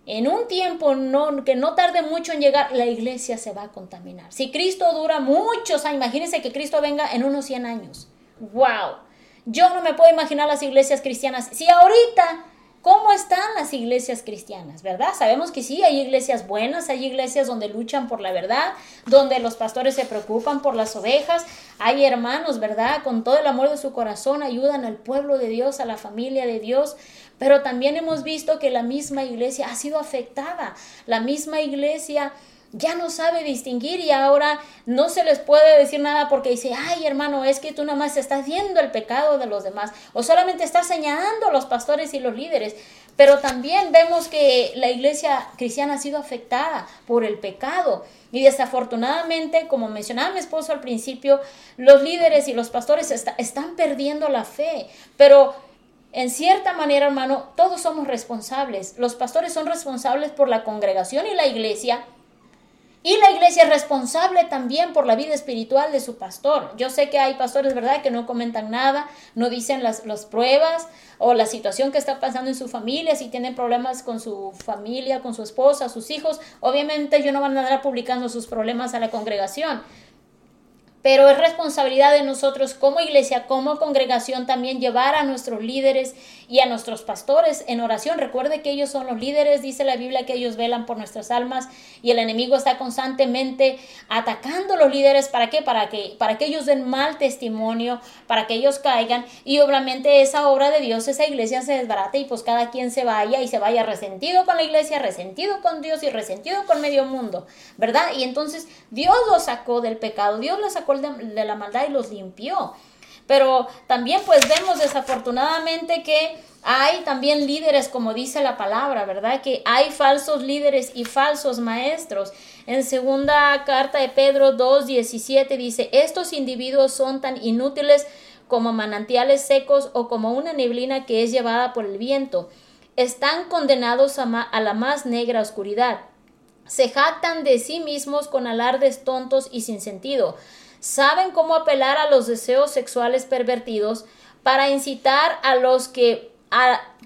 en un tiempo no, que no tarde mucho en llegar, la iglesia se va a contaminar. Si Cristo dura muchos años, imagínense que Cristo venga en unos 100 años. ¡Wow! Yo no me puedo imaginar las iglesias cristianas. Si ahorita, ¿cómo están las iglesias cristianas? ¿Verdad? Sabemos que sí, hay iglesias buenas, hay iglesias donde luchan por la verdad, donde los pastores se preocupan por las ovejas, hay hermanos, ¿verdad? Con todo el amor de su corazón ayudan al pueblo de Dios, a la familia de Dios. Pero también hemos visto que la misma iglesia ha sido afectada. La misma iglesia ya no sabe distinguir y ahora no se les puede decir nada porque dice, ay hermano, es que tú nada más estás viendo el pecado de los demás o solamente estás señalando a los pastores y los líderes. Pero también vemos que la iglesia cristiana ha sido afectada por el pecado. Y desafortunadamente, como mencionaba mi esposo al principio, los líderes y los pastores están perdiendo la fe. Pero en cierta manera, hermano, todos somos responsables. Los pastores son responsables por la congregación y la iglesia. Y la iglesia es responsable también por la vida espiritual de su pastor. Yo sé que hay pastores, ¿verdad?, que no comentan nada, no dicen las, las pruebas o la situación que está pasando en su familia, si tienen problemas con su familia, con su esposa, sus hijos. Obviamente ellos no van a andar publicando sus problemas a la congregación. Pero es responsabilidad de nosotros como iglesia, como congregación también llevar a nuestros líderes y a nuestros pastores en oración. Recuerde que ellos son los líderes, dice la Biblia que ellos velan por nuestras almas y el enemigo está constantemente atacando a los líderes para qué? Para que para que ellos den mal testimonio, para que ellos caigan y obviamente esa obra de Dios, esa iglesia se desbarate y pues cada quien se vaya y se vaya resentido con la iglesia, resentido con Dios y resentido con medio mundo, ¿verdad? Y entonces Dios los sacó del pecado, Dios los sacó de, la maldad y los limpió. Pero también pues vemos desafortunadamente que hay también líderes, como dice la palabra, ¿verdad? Que hay falsos líderes y falsos maestros. En segunda carta de Pedro 2.17 dice, estos individuos son tan inútiles como manantiales secos o como una neblina que es llevada por el viento. Están condenados a, a la más negra oscuridad. Se jactan de sí mismos con alardes tontos y sin sentido saben cómo apelar a los deseos sexuales pervertidos para incitar a los que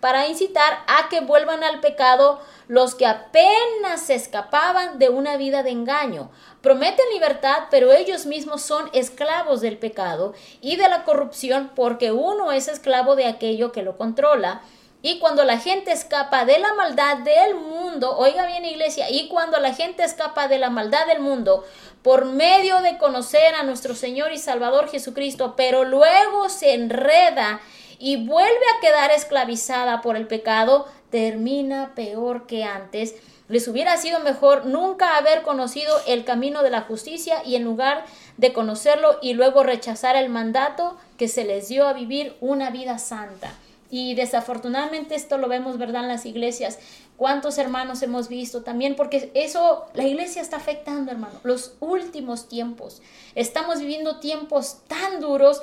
para incitar a que vuelvan al pecado los que apenas se escapaban de una vida de engaño. Prometen libertad, pero ellos mismos son esclavos del pecado y de la corrupción porque uno es esclavo de aquello que lo controla. Y cuando la gente escapa de la maldad del mundo, oiga bien iglesia, y cuando la gente escapa de la maldad del mundo, por medio de conocer a nuestro Señor y Salvador Jesucristo, pero luego se enreda y vuelve a quedar esclavizada por el pecado, termina peor que antes. Les hubiera sido mejor nunca haber conocido el camino de la justicia y en lugar de conocerlo y luego rechazar el mandato que se les dio a vivir una vida santa. Y desafortunadamente esto lo vemos, ¿verdad?, en las iglesias. ¿Cuántos hermanos hemos visto también? Porque eso, la iglesia está afectando, hermano. Los últimos tiempos. Estamos viviendo tiempos tan duros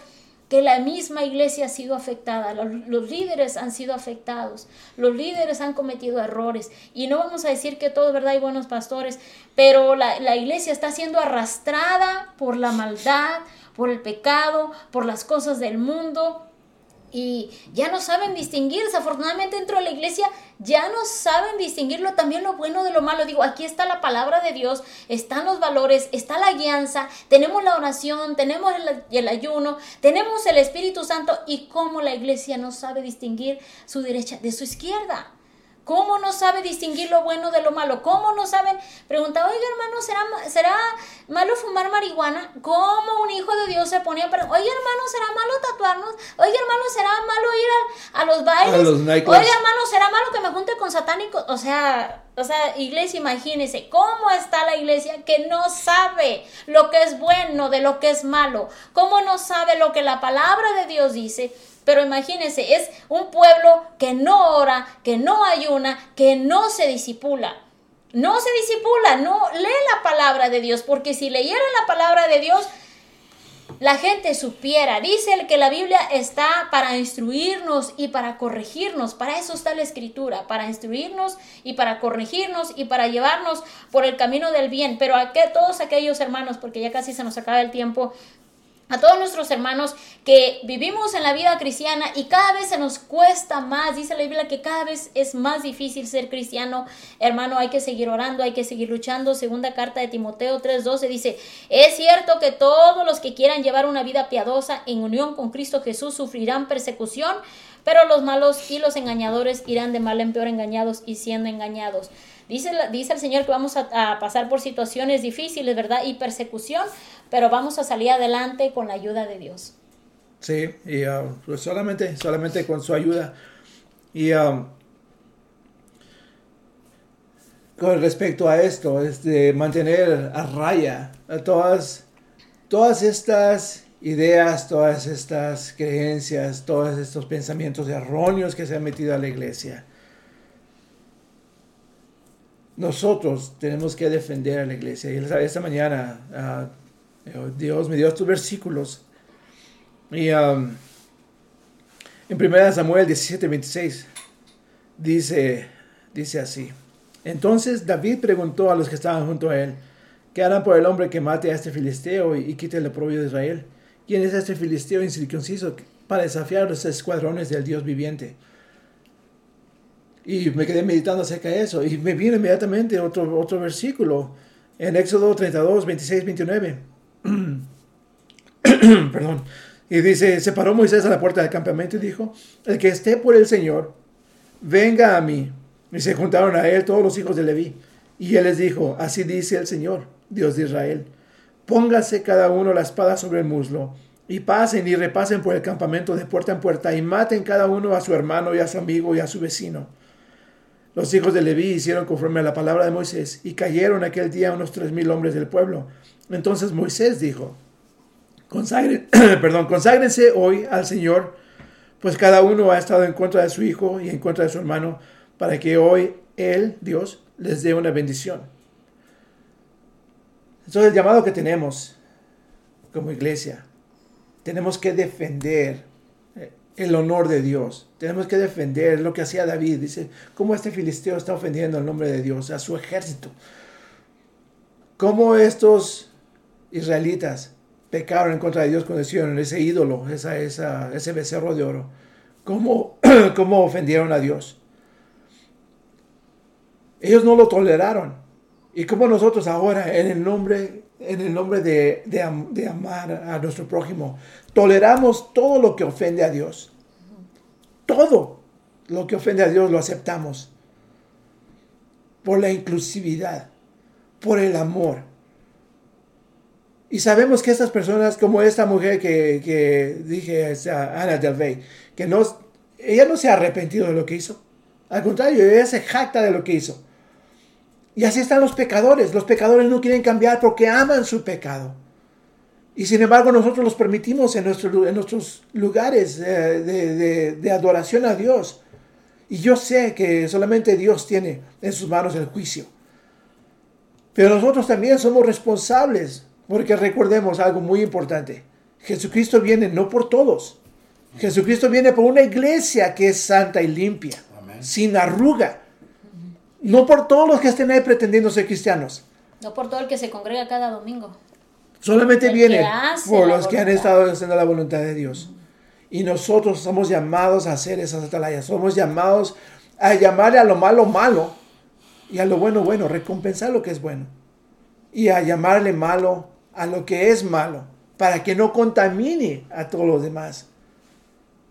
que la misma iglesia ha sido afectada, los, líderes han sido afectados, los líderes han cometido errores y no vamos a decir que todo es verdad y buenos pastores, pero la, la iglesia está siendo arrastrada por la maldad, por el pecado, por las cosas del mundo, y ya no saben distinguir, desafortunadamente dentro de la iglesia ya no saben distinguirlo también lo bueno de lo malo. Digo, aquí está la palabra de Dios, están los valores, está la guianza, tenemos la oración, tenemos el, el ayuno, tenemos el Espíritu Santo y cómo la iglesia no sabe distinguir su derecha de su izquierda. ¿Cómo no sabe distinguir lo bueno de lo malo? ¿Cómo no saben? Preguntaba, oiga hermano, ¿será, ¿será malo fumar marihuana? ¿Cómo un hijo de Dios se ponía a preguntar, oiga hermano, ¿será malo tatuarnos? Oiga hermano, ¿será malo ir a, los bailes? oiga hermano, ¿será malo que me junte con satánicos? O sea, o sea, iglesia, imagínese cómo está la iglesia que no sabe lo que es bueno de lo que es malo. ¿Cómo no sabe lo que la palabra de Dios dice? Pero imagínense, es un pueblo que no ora, que no ayuna, que no se disipula. No se disipula, no lee la palabra de Dios, porque si leyeran la palabra de Dios, la gente supiera. Dice el que la Biblia está para instruirnos y para corregirnos. Para eso está la escritura, para instruirnos y para corregirnos y para llevarnos por el camino del bien. Pero a que todos aquellos hermanos, porque ya casi se nos acaba el tiempo, a todos nuestros hermanos que vivimos en la vida cristiana y cada vez se nos cuesta más, dice la Biblia que cada vez es más difícil ser cristiano, hermano, hay que seguir orando, hay que seguir luchando. Segunda carta de Timoteo 3:12 dice, es cierto que todos los que quieran llevar una vida piadosa en unión con Cristo Jesús sufrirán persecución, pero los malos y los engañadores irán de mal en peor engañados y siendo engañados. Dice, dice el Señor que vamos a, pasar por situaciones difíciles, ¿verdad? Y persecución, pero vamos a salir adelante con la ayuda de Dios.
Sí, y uh, pues solamente, solamente con su ayuda. Y um, con respecto a esto, es de mantener a raya todas, todas estas ideas, todas estas creencias, todos estos pensamientos erróneos que se han metido a la iglesia nosotros tenemos que defender a la iglesia. Y esta mañana ah, Dios me dio estos versículos. Y um, en 1 Samuel 17, 26 dice, dice así. Entonces David preguntó a los que estaban junto a él, ¿qué harán por el hombre que mate a este filisteo y, quite el oprobio de Israel? ¿Quién es este filisteo incircunciso para desafiar los escuadrones del Dios viviente? Y me quedé meditando acerca de eso. Y me viene inmediatamente otro, otro versículo en Éxodo 32, 26, 29. *clears throat* perdón, y dice, se paró Moisés a la puerta del campamento y dijo, el que esté por el Señor, venga a mí. Y se juntaron a él todos los hijos de Leví. Y él les dijo, así dice el Señor, Dios de Israel, póngase cada uno la espada sobre el muslo, y pasen y repasen por el campamento de puerta en puerta, y maten cada uno a su hermano y a su amigo y a su vecino. Los hijos de Leví hicieron conforme a la palabra de Moisés, y cayeron aquel día unos tres mil hombres del pueblo. Entonces Moisés dijo, Consagren, *clears throat* perdón, conságrense hoy al Señor, pues cada uno ha estado en contra de su hijo y en contra de su hermano, para que hoy Él, Dios, les dé una bendición. Eso es el llamado que tenemos como iglesia. Tenemos que defender eh, el honor de Dios. Tenemos que defender lo que hacía David. Dice, ¿cómo este filisteo está ofendiendo el nombre de Dios, a su ejército? ¿Cómo estos israelitas pecaron en contra de Dios cuando hicieron ese ídolo, esa, ese becerro de oro? ¿Cómo, *clears throat* ¿Cómo ofendieron a Dios? Ellos no lo toleraron. Y como nosotros ahora, en el nombre, en el nombre de, de, amar a nuestro prójimo, toleramos todo lo que ofende a Dios. Todo lo que ofende a Dios lo aceptamos. Por la inclusividad, por el amor. Y sabemos que estas personas, como esta mujer que, que dije, Ana Del Rey, que no, ella no se ha arrepentido de lo que hizo. Al contrario, ella se jacta de lo que hizo. Y así están los pecadores. Los pecadores no quieren cambiar porque aman su pecado. Y sin embargo nosotros los permitimos en, nuestro, en nuestros lugares de, de, de, adoración a Dios. Y yo sé que solamente Dios tiene en sus manos el juicio. Pero nosotros también somos responsables. Porque recordemos algo muy importante. Jesucristo viene no por todos. Jesucristo viene por una iglesia que es santa y limpia. Sin arruga no por todos los que estén ahí pretendiendo ser cristianos.
No por todo el que se congrega cada domingo.
Solamente viene por los que han estado haciendo la voluntad de Dios. Y nosotros somos llamados a hacer esas atalayas. Somos llamados a llamarle a lo malo malo y a lo bueno bueno, recompensar lo que es bueno. Y a llamarle malo a lo que es malo, para que no contamine a todos los demás.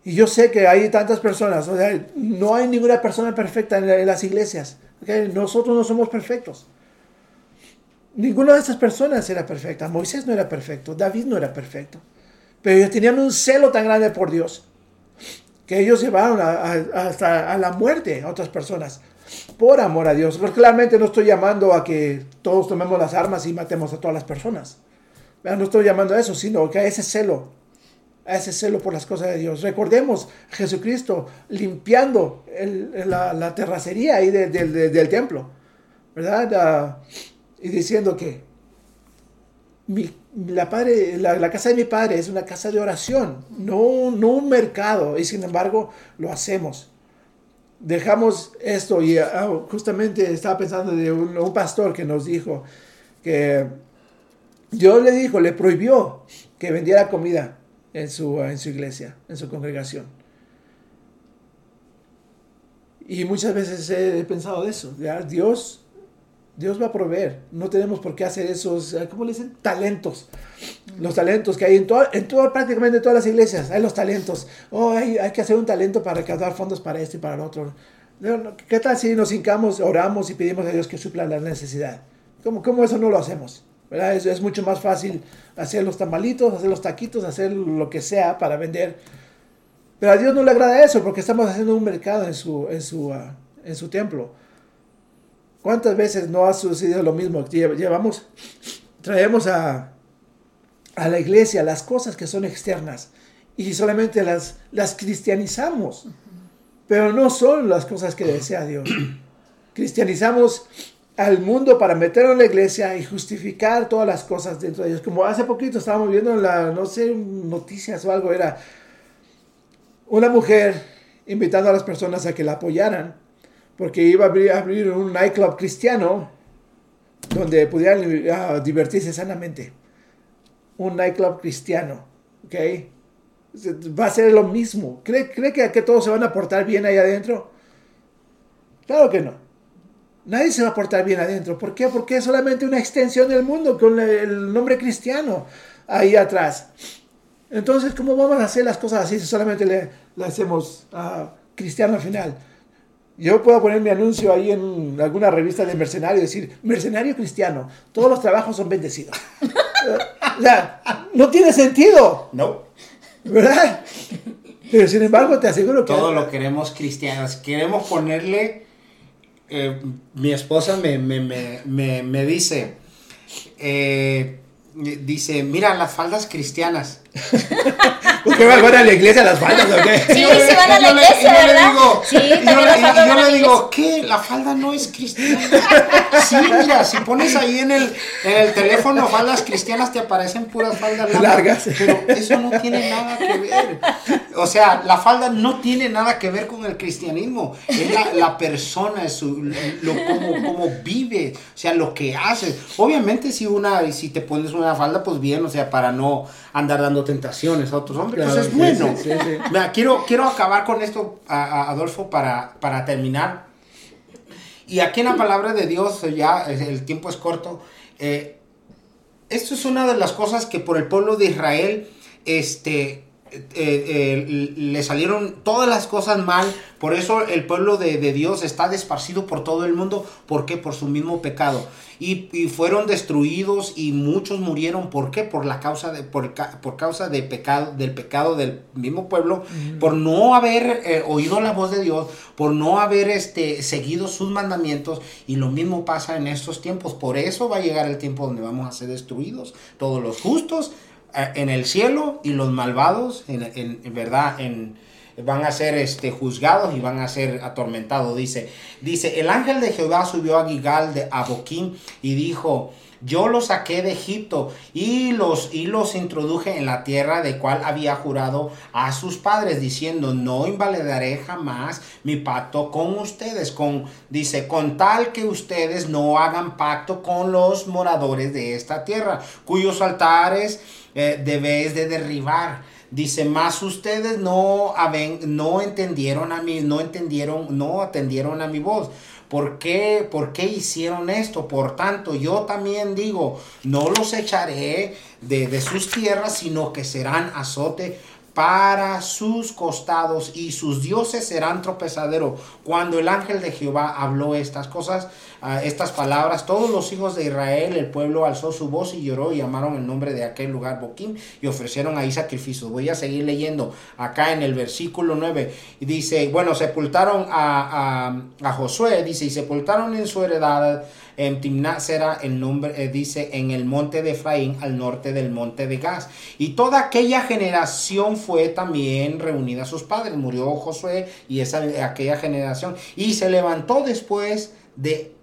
Y yo sé que hay tantas personas, o sea, no hay ninguna persona perfecta en las iglesias. Nosotros no somos perfectos. Ninguna de esas personas era perfecta. Moisés no era perfecto, David no era perfecto. Pero ellos tenían un celo tan grande por Dios que ellos llevaron hasta a la muerte a otras personas por amor a Dios. Porque claramente no estoy llamando a que todos tomemos las armas y matemos a todas las personas. No estoy llamando a eso, sino que a ese celo a ese celo por las cosas de Dios. Recordemos Jesucristo limpiando la, terracería ahí del templo, ¿verdad? Ah, y diciendo que la, padre, la, casa de mi padre es una casa de oración, no, no un mercado, y sin embargo lo hacemos. Dejamos esto y ah, justamente estaba pensando de un, un pastor que nos dijo que Dios le dijo, le prohibió que vendiera comida en su, en su iglesia, en su congregación. Y muchas veces he pensado de eso. Dios, Dios va a proveer. No tenemos por qué hacer esos, ¿cómo le dicen? Talentos. Los talentos que hay en, todo, en todo, prácticamente todas las iglesias. Hay los talentos. Oh, hay, hay que hacer un talento para recaudar fondos para esto y para el otro. ¿Qué tal si nos hincamos, oramos y pedimos a Dios que supla la necesidad? ¿Cómo, cómo eso no lo hacemos? Es, es, mucho más fácil hacer los tamalitos, hacer los taquitos, hacer lo que sea para vender. Pero a Dios no le agrada eso porque estamos haciendo un mercado en su, en su, ah, en su templo. ¿Cuántas veces no ha sucedido lo mismo? Llevamos, traemos a, a la iglesia las cosas que son externas y solamente las, las cristianizamos. Pero no son las cosas que desea Dios. *clears throat* Cristianizamos al mundo para meterlo en la iglesia y justificar todas las cosas dentro de ellos. Como hace poquito estábamos viendo en la, no sé, noticias o algo, era una mujer invitando a las personas a que la apoyaran porque iba a abrir, un nightclub cristiano donde pudieran ah, divertirse sanamente. Un nightclub cristiano, ¿ok? Va a ser lo mismo. ¿Cree, cree que, que todos se van a portar bien ahí adentro? Claro que no. Nadie se va a portar bien adentro. ¿Por qué? Porque es solamente una extensión del mundo con el nombre cristiano ahí atrás. Entonces, ¿cómo vamos a hacer las cosas así si solamente le, le hacemos a cristiano al final? Yo puedo poner mi anuncio ahí en alguna revista de mercenario y decir, mercenario cristiano, todos los trabajos son bendecidos. *laughs* o sea, no tiene sentido,
No.
¿verdad? Pero sin embargo, te aseguro que...
Todo lo queremos cristianos. Queremos ponerle. Eh, mi esposa me, me, me, me, dice. eh, dice, mira las faldas cristianas. *laughs*
¿Por qué van a la iglesia las faldas o qué? *laughs*
Sí,
Y yo le-
sí van a la iglesia, ¿verdad?
digo-
Sí,
y yo,
también
yo le digo, ¿qué? La falda no es cristiana. *laughs* Sí, mira, si pones ahí en el, en el teléfono faldas cristianas, te aparecen puras faldas largas.
Largas.
Pero eso no tiene nada que ver. O sea, la falda no tiene nada que ver con el cristianismo. Es la, la persona, es su, lo, cómo, cómo vive, o sea, lo que haces. Obviamente, si, una, si te pones una falda, pues bien, o sea, para no andar dando tentaciones a otros hombres,
Claro,
pues es
sí,
bueno.
sí, sí, sí.
Mira, quiero, quiero acabar con esto, a- a- Adolfo, para, para terminar. Y aquí en la palabra de Dios, ya el tiempo es corto. eh, esto es una de las cosas que por el pueblo de Israel, este, eh, eh, le salieron todas las cosas mal. Por eso el pueblo de, de Dios está desparcido por todo el mundo. ¿Por qué? Por su mismo pecado. Y, y fueron destruidos y muchos murieron. ¿Por qué? Por la causa de, por, por causa de pecado, del pecado del mismo pueblo. Por no haber eh, oído la voz de Dios. Por no haber este, seguido sus mandamientos. Y lo mismo pasa en estos tiempos. Por eso va a llegar el tiempo donde vamos a ser destruidos. Todos los justos en el cielo y los malvados, en, verdad, van a ser este, juzgados y van a ser atormentados. Dice, dice, el ángel de Jehová subió a Gigal de Aboquín y dijo, yo los saqué de Egipto y los, y los introduje en la tierra de cual había jurado a sus padres, diciendo, no invalidaré jamás mi pacto con ustedes. Con, dice, con tal que ustedes no hagan pacto con los moradores de esta tierra, cuyos altares eh, debéis de derribar. Dice, más ustedes no, haben- no entendieron a mí, no entendieron, no atendieron a mi voz. ¿Por qué, ¿Por qué hicieron esto? Por tanto, yo también digo, no los echaré de, de sus tierras, sino que serán azote para sus costados y sus dioses serán tropezadero. Cuando el ángel de Jehová habló estas cosas, ah, estas palabras, todos los hijos de Israel, el pueblo alzó su voz y lloró y llamaron el nombre de aquel lugar Boquim y ofrecieron ahí sacrificios. Voy a seguir leyendo acá en el versículo 9 y dice, bueno, sepultaron a, a, a Josué, dice, y sepultaron en su heredad en Timnat será el nombre, eh, dice, en el monte de Efraín, al norte del monte de Gaz. Y toda aquella generación fue también reunida a sus padres. Murió Josué y esa, aquella generación. Y se levantó después de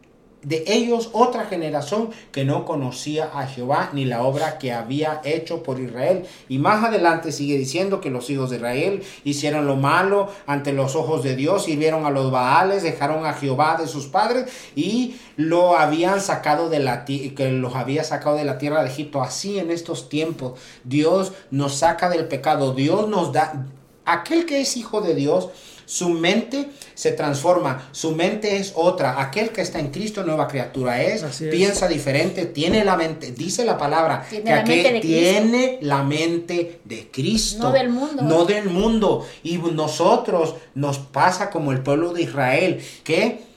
de ellos otra generación que no conocía a Jehová ni la obra que había hecho por Israel. Y más adelante sigue diciendo que los hijos de Israel hicieron lo malo ante los ojos de Dios, sirvieron a los Baales, dejaron a Jehová de sus padres y lo habían sacado de la que los había sacado de la tierra de Egipto. Así en estos tiempos Dios nos saca del pecado, Dios nos da aquel que es hijo de Dios su mente se transforma, su mente es otra. Aquel que está en Cristo, nueva criatura es,
Así es.
piensa diferente, tiene la mente, dice la palabra,
Tiene
que
la
aquel
mente de Cristo.
tiene la mente de Cristo.
No del mundo.
No del mundo. Y nosotros nos pasa como el pueblo de Israel, que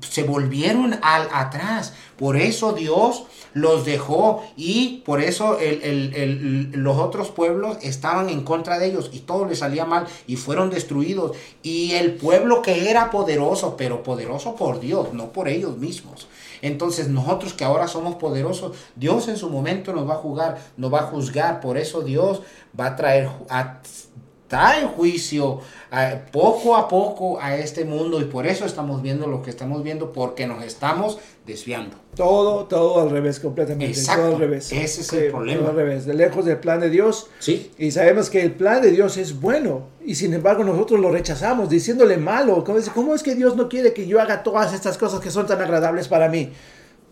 se volvieron al atrás. Por eso Dios los dejó y por eso el- el- el- los otros pueblos estaban en contra de ellos y todo les salía mal y fueron destruidos. Y el pueblo que era poderoso, pero poderoso por Dios, no por ellos mismos. Entonces nosotros que ahora somos poderosos, Dios en su momento nos va a jugar, nos va a juzgar. Por eso Dios va a traer, ju- a- trae juicio eh, poco a poco a este mundo y por eso estamos viendo lo que estamos viendo porque nos estamos desviando.
Todo, todo al revés, completamente.
Exacto.
Todo al revés.
Ese es el problema.
Todo al revés, de lejos del plan de Dios.
Sí.
Y sabemos que el plan de Dios es bueno. Y sin embargo nosotros lo rechazamos, diciéndole malo. ¿Cómo es, cómo es que Dios no quiere que yo haga todas estas cosas que son tan agradables para mí?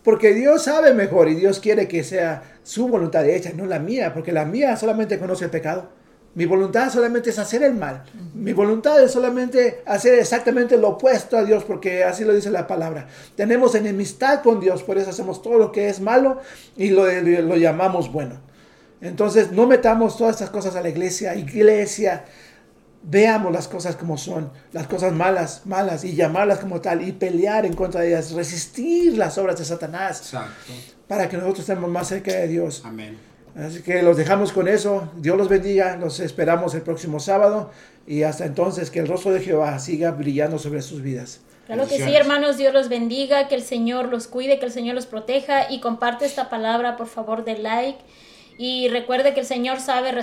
Porque Dios sabe mejor y Dios quiere que sea su voluntad hecha, no la mía. Porque la mía solamente conoce el pecado. Mi voluntad solamente es hacer el mal. Mi voluntad es solamente hacer exactamente lo opuesto a Dios, porque así lo dice la palabra. Tenemos enemistad con Dios, por eso hacemos todo lo que es malo y lo, lo llamamos bueno. Entonces, no metamos todas estas cosas a la iglesia. Iglesia, veamos las cosas como son, las cosas malas, malas, y llamarlas como tal, y pelear en contra de ellas, resistir las obras de Satanás,
Exacto.
para que nosotros estemos más cerca de Dios.
Amén.
Así que los dejamos con eso. Dios los bendiga. Los esperamos el próximo sábado. Y hasta entonces, que el rostro de Jehová siga brillando sobre sus vidas.
Claro que sí, hermanos, Dios los bendiga, que el Señor los cuide, que el Señor los proteja y comparte esta palabra, por favor, de like. Y recuerde que el Señor sabe